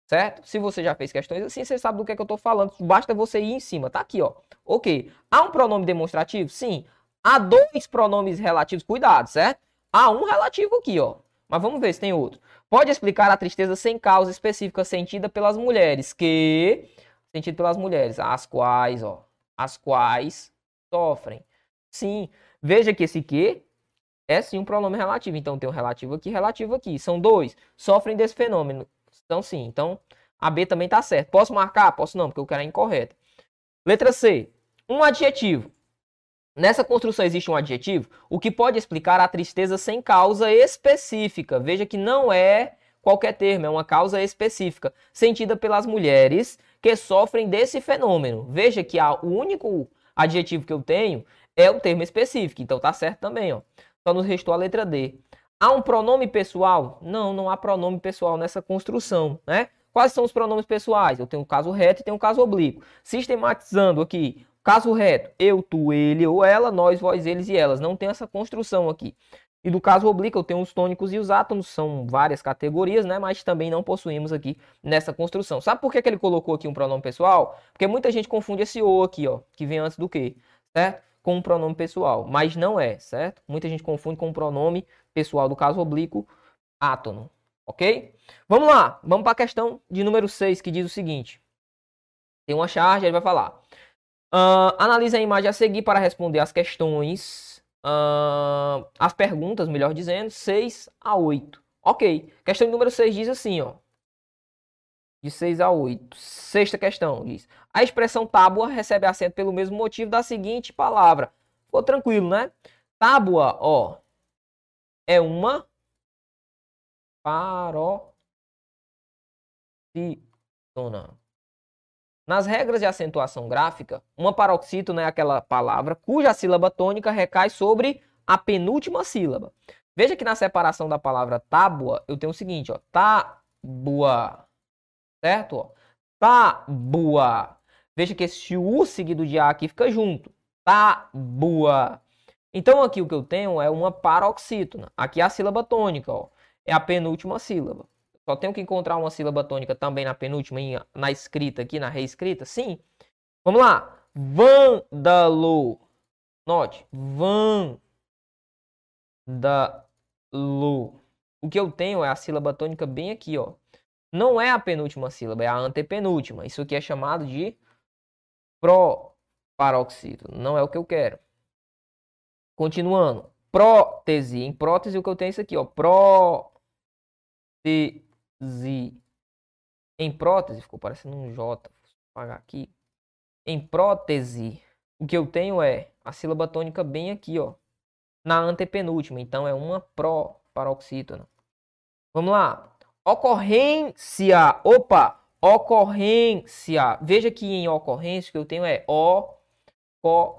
Certo? Se você já fez questões assim, você sabe do que, é que eu estou falando. Basta você ir em cima. Tá aqui, ó. Ok. Há um pronome demonstrativo? Sim. Há dois pronomes relativos. Cuidado, certo? Há um relativo aqui, ó. Mas vamos ver se tem outro. Pode explicar a tristeza sem causa específica sentida pelas mulheres que sentido pelas mulheres, as quais, ó, as quais sofrem. Sim, veja que esse que é sim um pronome relativo. Então tem um relativo aqui, relativo aqui. São dois. Sofrem desse fenômeno. Então sim. Então a B também está certo. Posso marcar? Posso não, porque eu quero é incorreto. Letra C. Um adjetivo. Nessa construção existe um adjetivo, o que pode explicar a tristeza sem causa específica. Veja que não é qualquer termo, é uma causa específica, sentida pelas mulheres que sofrem desse fenômeno. Veja que o único adjetivo que eu tenho é o termo específico, então tá certo também, ó. Só nos restou a letra D. Há um pronome pessoal? Não, não há pronome pessoal nessa construção, né? Quais são os pronomes pessoais? Eu tenho o caso reto e tenho o caso oblíquo. Sistematizando aqui, caso reto, eu, tu, ele ou ela, nós, vós, eles e elas. Não tem essa construção aqui. E do caso oblíquo, eu tenho os tônicos e os átomos, são várias categorias, né? Mas também não possuímos aqui nessa construção. Sabe por que, que ele colocou aqui um pronome pessoal? Porque muita gente confunde esse o aqui, ó, que vem antes do que, certo? Com um pronome pessoal, mas não é, certo? Muita gente confunde com o pronome pessoal do caso oblíquo átono, ok? Vamos lá, vamos para a questão de número 6, que diz o seguinte. Tem uma charge, ele vai falar. Uh, analise a imagem a seguir para responder as questões, uh, as perguntas, melhor dizendo, 6 a 8. Ok, questão número 6 diz assim, ó de 6 a 8. Sexta questão diz: A expressão tábua recebe acento pelo mesmo motivo da seguinte palavra. Ficou tranquilo, né? Tábua, ó, é uma paroxítona. Nas regras de acentuação gráfica, uma paroxítona é aquela palavra cuja sílaba tônica recai sobre a penúltima sílaba. Veja que na separação da palavra tábua, eu tenho o seguinte, ó, tábua certo? Tábua. Veja que esse U seguido de A aqui fica junto. Tábua. Então aqui o que eu tenho é uma paroxítona. Aqui é a sílaba tônica, ó. É a penúltima sílaba. Só tenho que encontrar uma sílaba tônica também na penúltima, na escrita aqui, na reescrita? Sim. Vamos lá. Vândalo. Note. Vândalo. O que eu tenho é a sílaba tônica bem aqui, ó não é a penúltima sílaba, é a antepenúltima. Isso aqui é chamado de proparoxítono. Não é o que eu quero. Continuando. Prótese. Em prótese, o que eu tenho é isso aqui, ó. Prótese. Em prótese, ficou parecendo um J. apagar aqui. Em prótese, o que eu tenho é a sílaba tônica bem aqui, ó. Na antepenúltima. Então, é uma pró-paroxítona. Vamos lá. Ocorrência. Opa! Ocorrência. Veja que em ocorrência que eu tenho é ocorrência.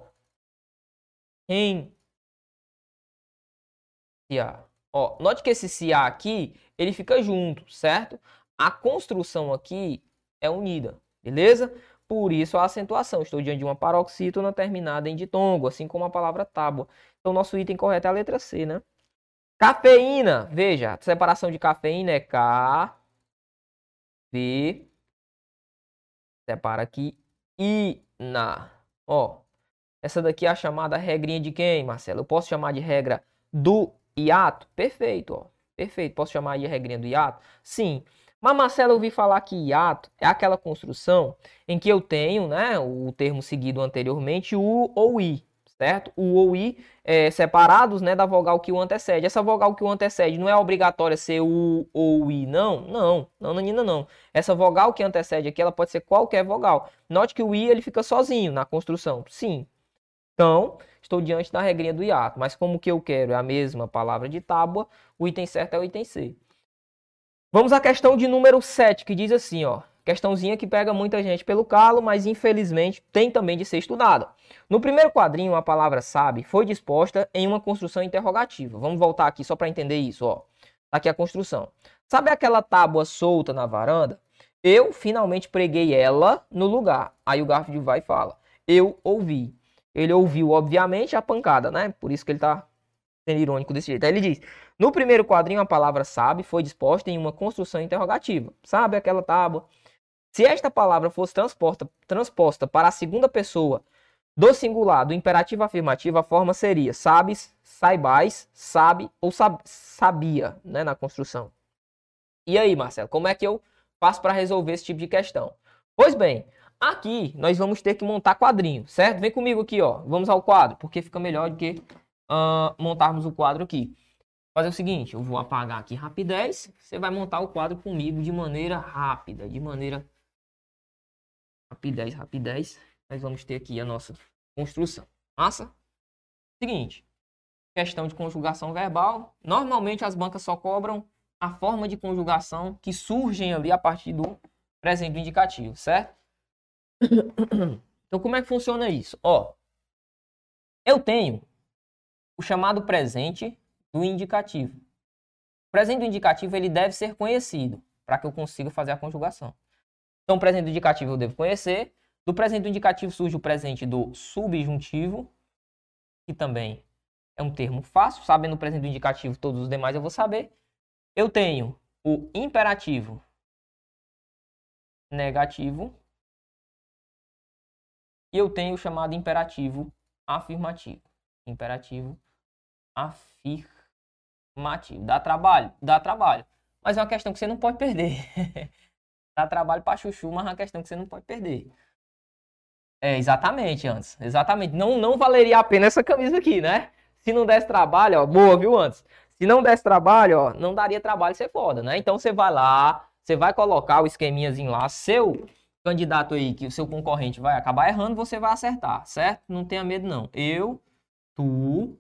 Ó, note que esse se aqui, ele fica junto, certo? A construção aqui é unida, beleza? Por isso a acentuação. Estou diante de uma paroxítona terminada em ditongo, assim como a palavra tábua. Então, nosso item correto é a letra C, né? Cafeína. Veja, a separação de cafeína é K, V, separa aqui, INA. Ó, essa daqui é a chamada regrinha de quem, Marcelo? Eu posso chamar de regra do hiato? Perfeito, ó. Perfeito. Posso chamar de regrinha do hiato? Sim. Mas, Marcelo, eu ouvi falar que hiato é aquela construção em que eu tenho, né, o termo seguido anteriormente, o ou i certo? O ou i é, separados né, da vogal que o antecede. Essa vogal que o antecede não é obrigatória ser o ou i, não? Não, não, Nanina, não. Essa vogal que antecede aqui, ela pode ser qualquer vogal. Note que o i ele fica sozinho na construção. Sim. Então, estou diante da regrinha do hiato. Mas como que eu quero é a mesma palavra de tábua, o item certo é o item C. Vamos à questão de número 7, que diz assim, ó. Questãozinha que pega muita gente pelo calo, mas infelizmente tem também de ser estudada. No primeiro quadrinho, a palavra sabe foi disposta em uma construção interrogativa. Vamos voltar aqui só para entender isso, ó. Tá aqui a construção. Sabe aquela tábua solta na varanda? Eu finalmente preguei ela no lugar. Aí o Garfield vai e fala: Eu ouvi. Ele ouviu, obviamente, a pancada, né? Por isso que ele tá sendo irônico desse jeito. Aí ele diz: No primeiro quadrinho, a palavra sabe foi disposta em uma construção interrogativa. Sabe aquela tábua? Se esta palavra fosse transposta, transposta para a segunda pessoa do singular do imperativo afirmativo, a forma seria sabes, saibais, sabe ou sab sabia, né, na construção. E aí, Marcelo, como é que eu faço para resolver esse tipo de questão? Pois bem, aqui nós vamos ter que montar quadrinho, certo? Vem comigo aqui, ó. Vamos ao quadro, porque fica melhor do que uh, montarmos o quadro aqui. Fazer o seguinte, eu vou apagar aqui rapidez, você vai montar o quadro comigo de maneira rápida, de maneira rapidez, rapidez, nós vamos ter aqui a nossa construção. Massa? Seguinte, questão de conjugação verbal. Normalmente as bancas só cobram a forma de conjugação que surgem ali a partir do presente indicativo, certo? Então como é que funciona isso? Ó, eu tenho o chamado presente do indicativo. O presente do indicativo ele deve ser conhecido para que eu consiga fazer a conjugação. Então, o presente do indicativo eu devo conhecer. Do presente do indicativo surge o presente do subjuntivo, que também é um termo fácil. Sabendo o presente do indicativo, todos os demais eu vou saber. Eu tenho o imperativo negativo. E eu tenho o chamado imperativo afirmativo. Imperativo afirmativo. Dá trabalho? Dá trabalho. Mas é uma questão que você não pode perder. Dá trabalho para chuchu, mas é uma questão que você não pode perder. É, exatamente, antes. Exatamente. Não, não valeria a pena essa camisa aqui, né? Se não desse trabalho, ó, boa, viu, antes? Se não desse trabalho, ó, não daria trabalho ser foda, né? Então você vai lá, você vai colocar o esqueminhazinho lá, seu candidato aí, que o seu concorrente vai acabar errando, você vai acertar, certo? Não tenha medo, não. Eu, tu,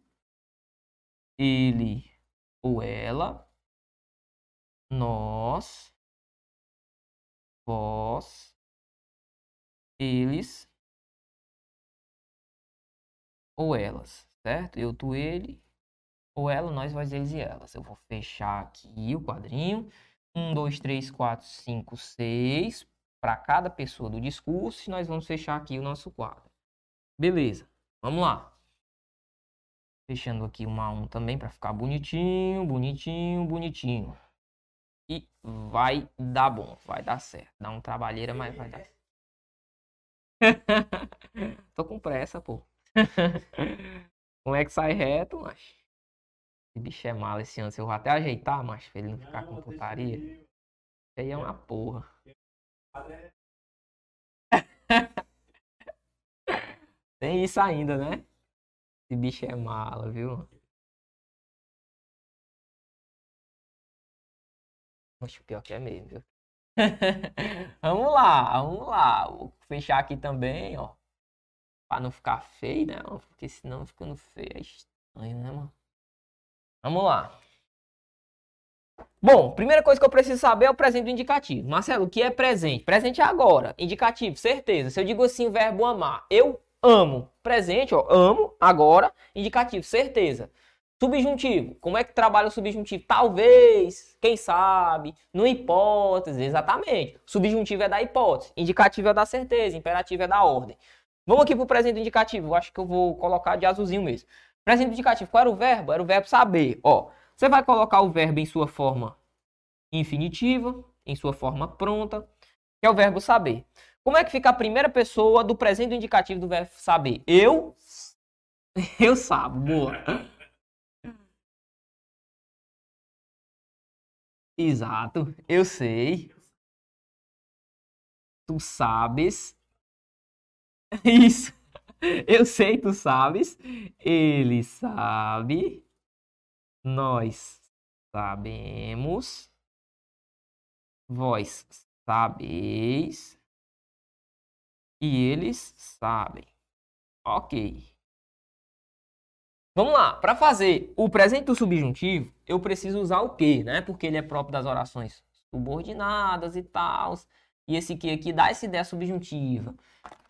ele ou ela, nós, vós, eles ou elas, certo? Eu, tu, ele, ou ela, nós, vós, eles e elas. Eu vou fechar aqui o quadrinho. Um, dois, três, quatro, cinco, seis. Para cada pessoa do discurso. E nós vamos fechar aqui o nosso quadro. Beleza. Vamos lá. Fechando aqui uma a um também para ficar bonitinho, bonitinho, bonitinho. E vai dar bom, vai dar certo. Dá um trabalheira, mas vai dar. Tô com pressa, pô. Como é que sai reto, mas Esse bicho é malo esse ano. Eu vou até ajeitar, mas pra ele não ficar com putaria. Isso aí é uma porra. Tem isso ainda, né? Esse bicho é malo, viu? Oxe, pior que é mesmo, viu? vamos lá, vamos lá. Vou fechar aqui também, ó. Pra não ficar feio, né? Porque senão ficando feio é estranho, né, mano? Vamos lá. Bom, primeira coisa que eu preciso saber é o presente indicativo. Marcelo, o que é presente? Presente é agora. Indicativo, certeza. Se eu digo assim o verbo amar, eu amo. Presente, ó, amo, agora. Indicativo, certeza. Subjuntivo, como é que trabalha o subjuntivo? Talvez, quem sabe, no hipótese, exatamente. Subjuntivo é da hipótese, indicativo é da certeza, imperativo é da ordem. Vamos aqui para o presente indicativo, eu acho que eu vou colocar de azulzinho mesmo. Presente indicativo, qual era o verbo? Era o verbo saber. Ó, você vai colocar o verbo em sua forma infinitiva, em sua forma pronta, que é o verbo saber. Como é que fica a primeira pessoa do presente indicativo do verbo saber? Eu, eu sabo, boa. Exato, eu sei. Tu sabes. Isso. Eu sei, tu sabes. Ele sabe. Nós sabemos. Vós sabeis. E eles sabem. Ok. Vamos lá, para fazer o presente do subjuntivo, eu preciso usar o que, né? Porque ele é próprio das orações subordinadas e tal. E esse que aqui dá essa ideia subjuntiva.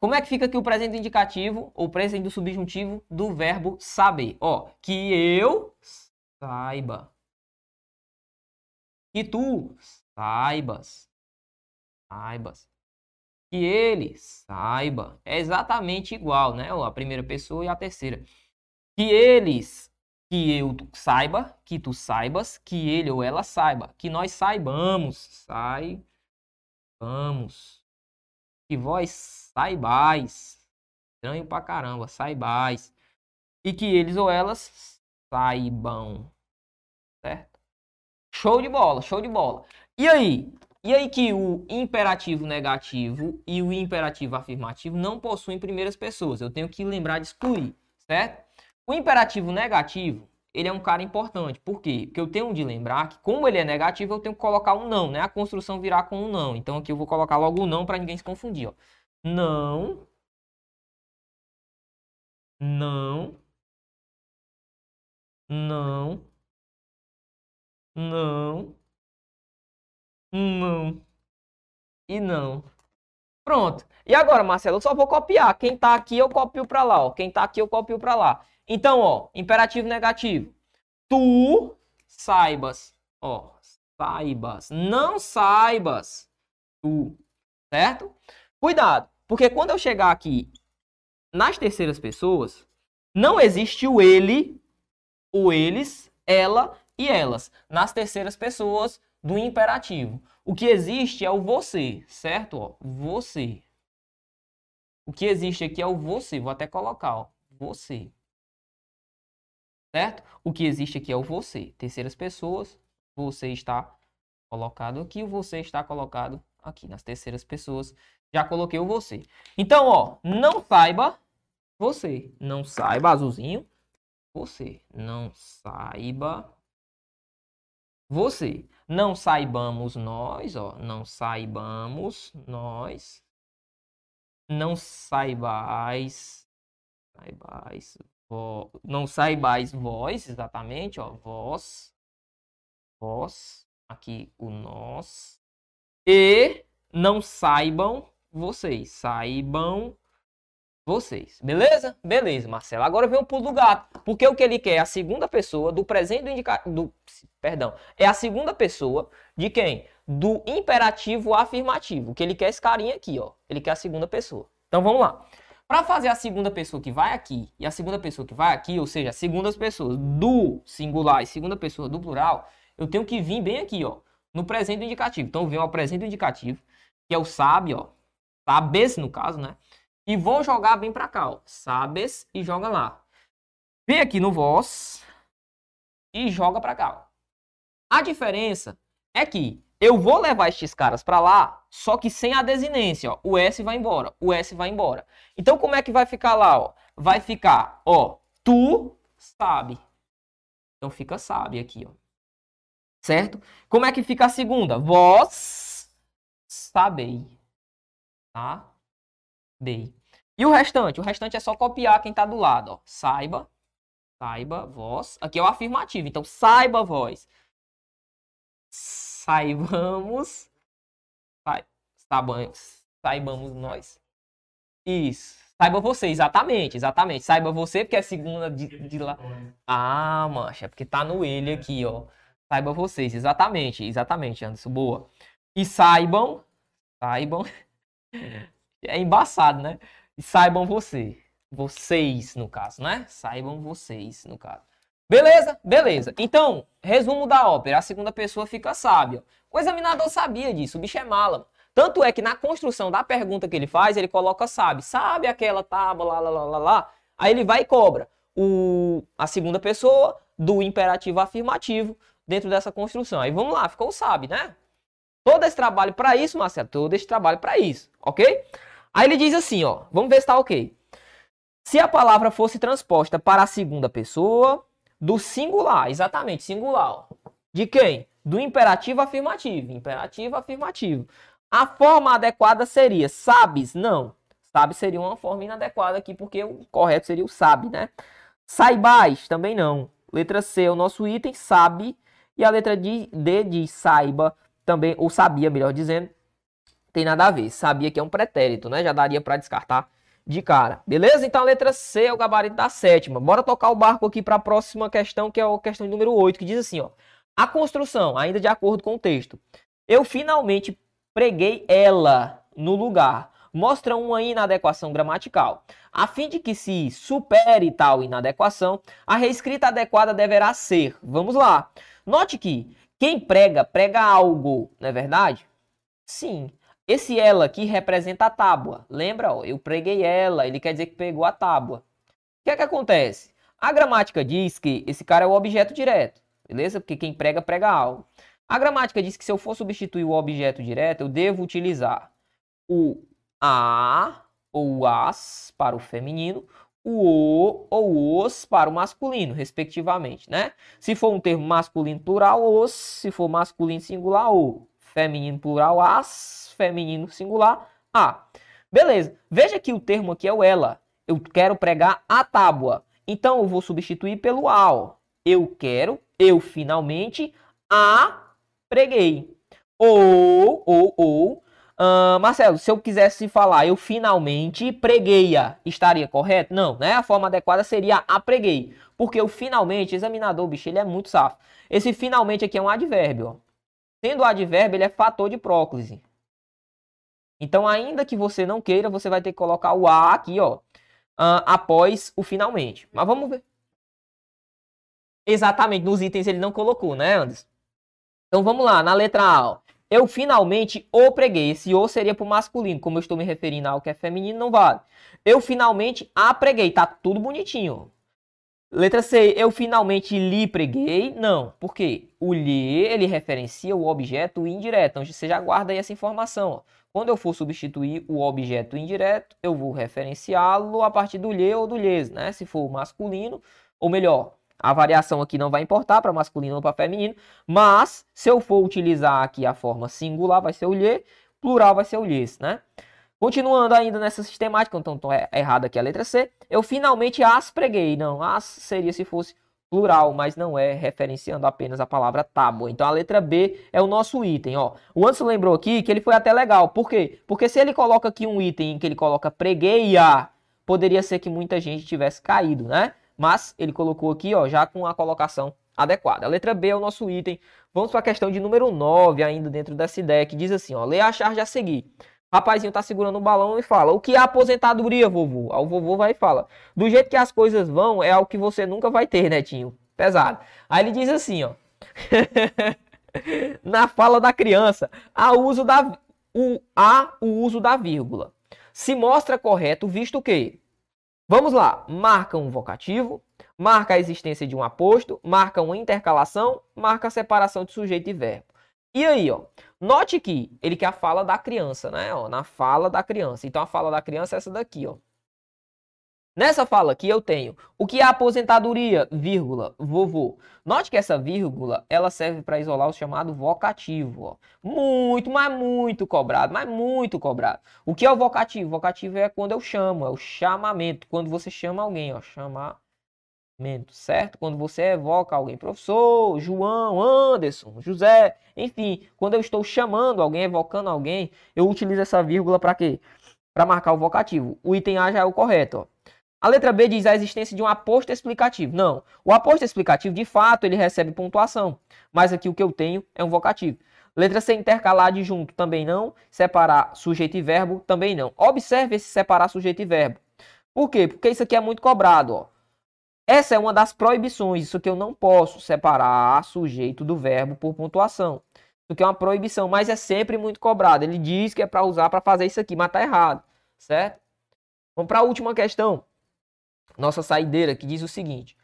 Como é que fica aqui o presente indicativo, ou presente do subjuntivo do verbo saber? Ó, que eu saiba. Que tu saibas. Saibas. Que ele saiba. É exatamente igual, né? A primeira pessoa e a terceira que eles, que eu saiba, que tu saibas, que ele ou ela saiba, que nós saibamos, saibamos, que vós saibais, estranho pra caramba, saibais, e que eles ou elas saibam, certo? Show de bola, show de bola. E aí? E aí que o imperativo negativo e o imperativo afirmativo não possuem primeiras pessoas. Eu tenho que lembrar de excluir, certo? O imperativo negativo, ele é um cara importante. Por quê? Porque eu tenho de lembrar que, como ele é negativo, eu tenho que colocar um não, né? A construção virar com um não. Então aqui eu vou colocar logo o não para ninguém se confundir. Ó. Não. Não. Não. Não. Não. E não. Pronto. E agora, Marcelo, eu só vou copiar. Quem tá aqui eu copio para lá, ó. Quem tá aqui eu copio para lá. Então, ó, imperativo negativo. Tu saibas. Ó, saibas. Não saibas. Tu. Certo? Cuidado. Porque quando eu chegar aqui nas terceiras pessoas, não existe o ele, o eles, ela e elas. Nas terceiras pessoas do imperativo. O que existe é o você, certo? Ó, você. O que existe aqui é o você. Vou até colocar, ó, você certo? O que existe aqui é o você. Terceiras pessoas, você está colocado aqui, o você está colocado aqui nas terceiras pessoas. Já coloquei o você. Então, ó, não saiba você. Não saiba, azulzinho, você. Não saiba você. Não saibamos nós, ó. Não saibamos nós. Não saibais. Saibais não saibais vós, exatamente, ó, vós, vós, aqui o nós, e não saibam vocês, saibam vocês, beleza? Beleza, Marcelo. Agora vem o pulo do gato, porque o que ele quer é a segunda pessoa do presente do indicativo, do, perdão, é a segunda pessoa de quem? Do imperativo afirmativo, que ele quer esse carinha aqui, ó, ele quer a segunda pessoa. Então vamos lá. Para fazer a segunda pessoa que vai aqui e a segunda pessoa que vai aqui, ou seja, segundas pessoas do singular e segunda pessoa do plural, eu tenho que vir bem aqui, ó, no presente indicativo. Então, vem o presente indicativo, que é o sabe, ó, sabes no caso, né? E vou jogar bem para cá, ó, sabes e joga lá. Vem aqui no vós e joga para cá. Ó. A diferença é que eu vou levar estes caras para lá, só que sem a desinência, ó. O S vai embora, o S vai embora. Então como é que vai ficar lá, ó? Vai ficar, ó, tu sabe. Então fica sabe aqui, ó. Certo? Como é que fica a segunda? Vós sabei. Tá? Bem. E o restante? O restante é só copiar quem tá do lado, ó. Saiba. Saiba vós. Aqui é o afirmativo. Então, saiba vós. Saibamos. Saibamos, saibamos nós. Isso. Saiba você, exatamente, exatamente. Saiba você, porque é segunda de, de lá. Ah, mancha, é porque tá no ele aqui, ó. Saiba vocês, exatamente, exatamente, Anderson, boa. E saibam, saibam, é embaçado, né? E saibam você, vocês, no caso, né? Saibam vocês, no caso. Beleza? Beleza. Então, resumo da ópera. A segunda pessoa fica sábia. O examinador sabia disso, o bicho é mala. Tanto é que na construção da pergunta que ele faz, ele coloca sabe. Sabe aquela tábua, lá, lá, lá, lá, lá. Aí ele vai e cobra o, a segunda pessoa do imperativo afirmativo dentro dessa construção. Aí vamos lá, ficou sabe, né? Todo esse trabalho para isso, Marcelo, todo esse trabalho para isso, ok? Aí ele diz assim, ó, vamos ver se tá ok. Se a palavra fosse transposta para a segunda pessoa do singular, exatamente, singular. De quem? Do imperativo afirmativo, imperativo afirmativo. A forma adequada seria sabes? Não. Sabe seria uma forma inadequada aqui, porque o correto seria o sabe, né? Saibais? Também não. Letra C é o nosso item, sabe. E a letra D, D de saiba, também, ou sabia, melhor dizendo, tem nada a ver. Sabia que é um pretérito, né? Já daria para descartar de cara. Beleza? Então a letra C é o gabarito da sétima. Bora tocar o barco aqui para a próxima questão, que é a questão número 8, que diz assim, ó. A construção, ainda de acordo com o texto. Eu finalmente preguei ela no lugar. Mostra uma inadequação gramatical. A fim de que se supere tal inadequação, a reescrita adequada deverá ser. Vamos lá. Note que quem prega, prega algo, não é verdade? Sim. Esse ela aqui representa a tábua. Lembra? Ó, eu preguei ela, ele quer dizer que pegou a tábua. O que é que acontece? A gramática diz que esse cara é o objeto direto, beleza? Porque quem prega, prega algo. A gramática diz que se eu for substituir o objeto direto, eu devo utilizar o a ou as para o feminino, o o ou os para o masculino, respectivamente, né? Se for um termo masculino plural, os, se for masculino singular, o, feminino plural, as, feminino singular, a. Beleza. Veja que o termo aqui é o ela. Eu quero pregar a tábua. Então eu vou substituir pelo ao. Eu quero, eu finalmente, a preguei. Ou, ou, ou, uh, Marcelo, se eu quisesse falar eu finalmente preguei-a, estaria correto? Não, né? A forma adequada seria a preguei. Porque o finalmente, examinador, bicho, ele é muito safo. Esse finalmente aqui é um advérbio, ó. Sendo advérbio, ele é fator de próclise. Então, ainda que você não queira, você vai ter que colocar o a aqui, ó, após o finalmente. Mas vamos ver. Exatamente, nos itens ele não colocou, né, Anderson? Então vamos lá, na letra A. Ó. Eu finalmente o preguei. Esse o seria para o masculino. Como eu estou me referindo ao que é feminino, não vale. Eu finalmente a preguei. Tá tudo bonitinho. Letra C. Eu finalmente lhe preguei. Não. Por quê? O lhe, ele referencia o objeto indireto. Então você já guarda aí essa informação. Ó. Quando eu for substituir o objeto indireto, eu vou referenciá-lo a partir do lhe ou do lhes, né? Se for masculino, ou melhor, a variação aqui não vai importar para masculino ou para feminino, mas se eu for utilizar aqui a forma singular, vai ser o lhe, plural vai ser o lhes, né? Continuando ainda nessa sistemática, então estou é errado aqui a letra C, eu finalmente as preguei. Não, as seria se fosse plural, mas não é referenciando apenas a palavra tábua. Então a letra B é o nosso item, ó. O Anderson lembrou aqui que ele foi até legal. Por quê? Porque se ele coloca aqui um item em que ele coloca pregueia, poderia ser que muita gente tivesse caído, né? mas ele colocou aqui, ó, já com a colocação adequada. A letra B é o nosso item. Vamos para a questão de número 9, ainda dentro dessa ideia, que diz assim, ó, lê a charge a seguir. Rapazinho tá segurando um balão e fala, o que é aposentadoria, vovô? Aí o vovô vai e fala, do jeito que as coisas vão, é algo que você nunca vai ter, netinho. Pesado. Aí ele diz assim, ó. Na fala da criança, há uso da, o, há o uso da vírgula. Se mostra correto, visto que Vamos lá, marca um vocativo, marca a existência de um aposto, marca uma intercalação, marca a separação de sujeito e verbo. E aí, ó, note que ele quer a fala da criança, né? Ó, na fala da criança. Então a fala da criança é essa daqui, ó. Nessa fala aqui eu tenho o que é aposentadoria, vírgula, vovô. Note que essa vírgula, ela serve para isolar o chamado vocativo. Ó. Muito, mas muito cobrado, mas muito cobrado. O que é o vocativo? Vocativo é quando eu chamo, é o chamamento. Quando você chama alguém, ó, chamamento, certo? Quando você evoca alguém, professor, João, Anderson, José, enfim, quando eu estou chamando alguém, evocando alguém, eu utilizo essa vírgula para quê? Para marcar o vocativo. O item A já é o correto, ó. A letra B diz a existência de um aposto explicativo. Não. O aposto explicativo, de fato, ele recebe pontuação. Mas aqui o que eu tenho é um vocativo. Letra C, intercalar adjunto, também não. Separar sujeito e verbo, também não. Observe esse separar sujeito e verbo. Por quê? Porque isso aqui é muito cobrado. Ó. Essa é uma das proibições. Isso que eu não posso separar sujeito do verbo por pontuação. Isso aqui é uma proibição, mas é sempre muito cobrado. Ele diz que é para usar para fazer isso aqui, mas está errado. Certo? Vamos para a última questão nossa saideira, que diz o seguinte: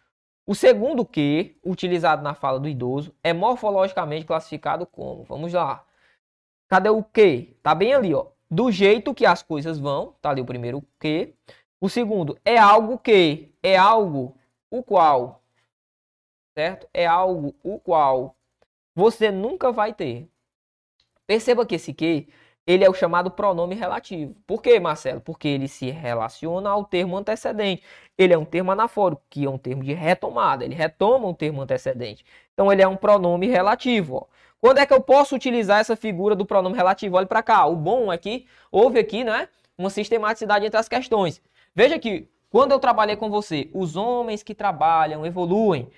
o segundo que, utilizado na fala do idoso, é morfologicamente classificado como. Vamos lá. Cadê o que? Tá bem ali, ó. Do jeito que as coisas vão, tá ali o primeiro que. O segundo é algo que, é algo o qual, certo? É algo o qual você nunca vai ter. Perceba que esse que ele é o chamado pronome relativo. Por quê, Marcelo? Porque ele se relaciona ao termo antecedente. Ele é um termo anafórico, que é um termo de retomada. Ele retoma um termo antecedente. Então, ele é um pronome relativo. Ó. Quando é que eu posso utilizar essa figura do pronome relativo? Olha para cá. O bom é que houve aqui né, uma sistematicidade entre as questões. Veja que, quando eu trabalhei com você, os homens que trabalham evoluem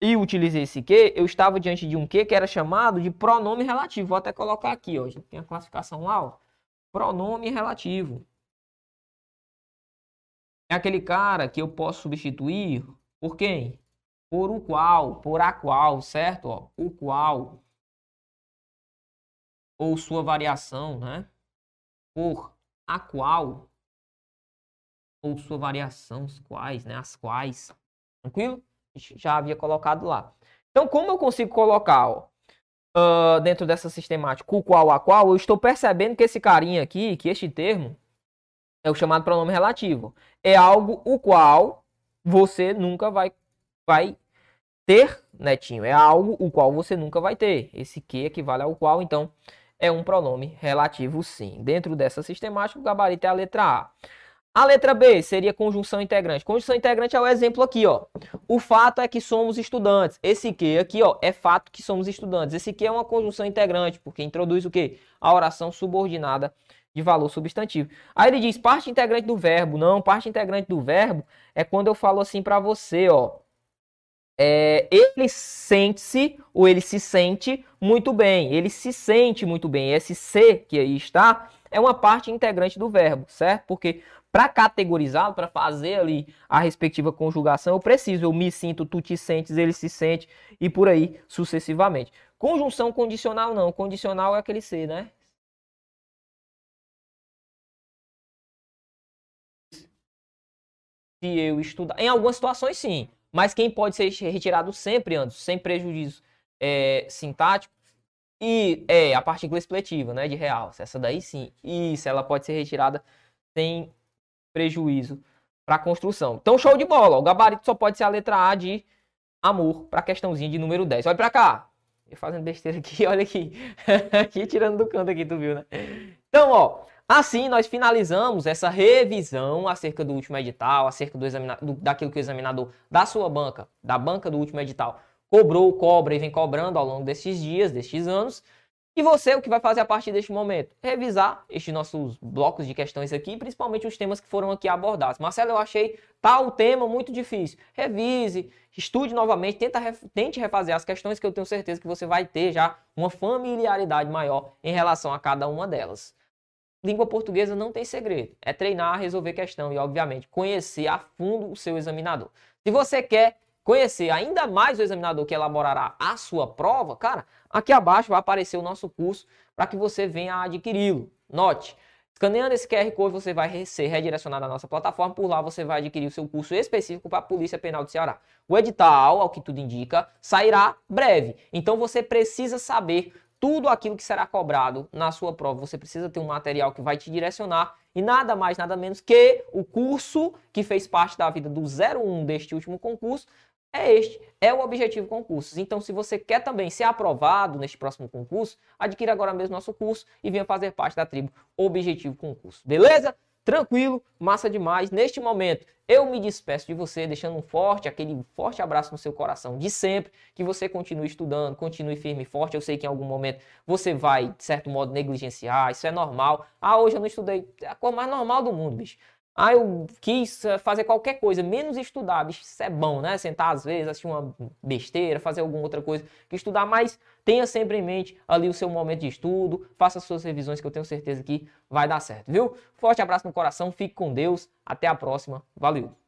e utilizei esse que, eu estava diante de um que que era chamado de pronome relativo. Vou até colocar aqui, ó. Tem a classificação lá, ó. Pronome relativo. É aquele cara que eu posso substituir por quem? Por o qual, por a qual, certo? O qual. Ou sua variação, né? Por a qual. Ou sua variação, os quais, né? As quais. Tranquilo? já havia colocado lá. Então, como eu consigo colocar ó, uh, dentro dessa sistemática o qual a qual, eu estou percebendo que esse carinha aqui, que este termo, é o chamado pronome relativo. É algo o qual você nunca vai, vai ter, netinho. É algo o qual você nunca vai ter. Esse que equivale ao qual, então, é um pronome relativo sim. Dentro dessa sistemática, o gabarito é a letra A. A letra B seria conjunção integrante. Conjunção integrante é o exemplo aqui, ó. O fato é que somos estudantes. Esse que aqui, ó, é fato que somos estudantes. Esse que é uma conjunção integrante, porque introduz o quê? A oração subordinada de valor substantivo. Aí ele diz parte integrante do verbo. Não, parte integrante do verbo é quando eu falo assim para você, ó. É, ele sente-se ou ele se sente muito bem. Ele se sente muito bem. Esse se que aí está é uma parte integrante do verbo, certo? Porque para categorizá-lo, para fazer ali a respectiva conjugação, eu preciso, eu me sinto, tu te sentes, ele se sente e por aí sucessivamente. Conjunção condicional não, condicional é aquele ser, né? Se eu estudar, em algumas situações sim, mas quem pode ser retirado sempre antes, sem prejuízo é, sintático, e é a partícula expletiva, né, de realce. Essa daí sim, isso, ela pode ser retirada sem prejuízo para a construção. Então, show de bola. O gabarito só pode ser a letra A de amor para a questãozinha de número 10. Olha para cá. Eu fazendo besteira aqui, olha aqui. aqui tirando do canto aqui, tu viu, né? Então, ó, assim nós finalizamos essa revisão acerca do último edital, acerca do examinador, daquilo que o examinador da sua banca, da banca do último edital, cobrou, cobra e vem cobrando ao longo desses dias, destes anos. E você, o que vai fazer a partir deste momento? Revisar estes nossos blocos de questões aqui, principalmente os temas que foram aqui abordados. Marcelo, eu achei tal tema muito difícil. Revise, estude novamente, tenta, tente refazer as questões que eu tenho certeza que você vai ter já uma familiaridade maior em relação a cada uma delas. Língua portuguesa não tem segredo. É treinar, resolver questão e, obviamente, conhecer a fundo o seu examinador. Se você quer conhecer ainda mais o examinador que elaborará a sua prova, cara, aqui abaixo vai aparecer o nosso curso para que você venha adquiri-lo. Note, escaneando esse QR Code você vai ser redirecionado à nossa plataforma, por lá você vai adquirir o seu curso específico para a Polícia Penal do Ceará. O edital, ao que tudo indica, sairá breve. Então você precisa saber tudo aquilo que será cobrado na sua prova. Você precisa ter um material que vai te direcionar e nada mais, nada menos que o curso que fez parte da vida do 01 deste último concurso. É este, é o Objetivo Concursos. Então, se você quer também ser aprovado neste próximo concurso, adquira agora mesmo nosso curso e venha fazer parte da tribo Objetivo Concurso. Beleza? Tranquilo, massa demais. Neste momento, eu me despeço de você, deixando um forte, aquele forte abraço no seu coração de sempre, que você continue estudando, continue firme e forte. Eu sei que em algum momento você vai, de certo modo, negligenciar, isso é normal. Ah, hoje eu não estudei. É a coisa mais normal do mundo, bicho. Ah, eu quis eh, fazer qualquer coisa, menos estudar. Bicho, isso é bom, né? Sentar às vezes, assistir uma besteira, fazer alguma outra coisa que estudar, mas tenha sempre em mente ali o seu momento de estudo, faça suas revisões que eu tenho certeza que vai dar certo, viu? Forte abraço no coração, fique com Deus, até a próxima, valeu!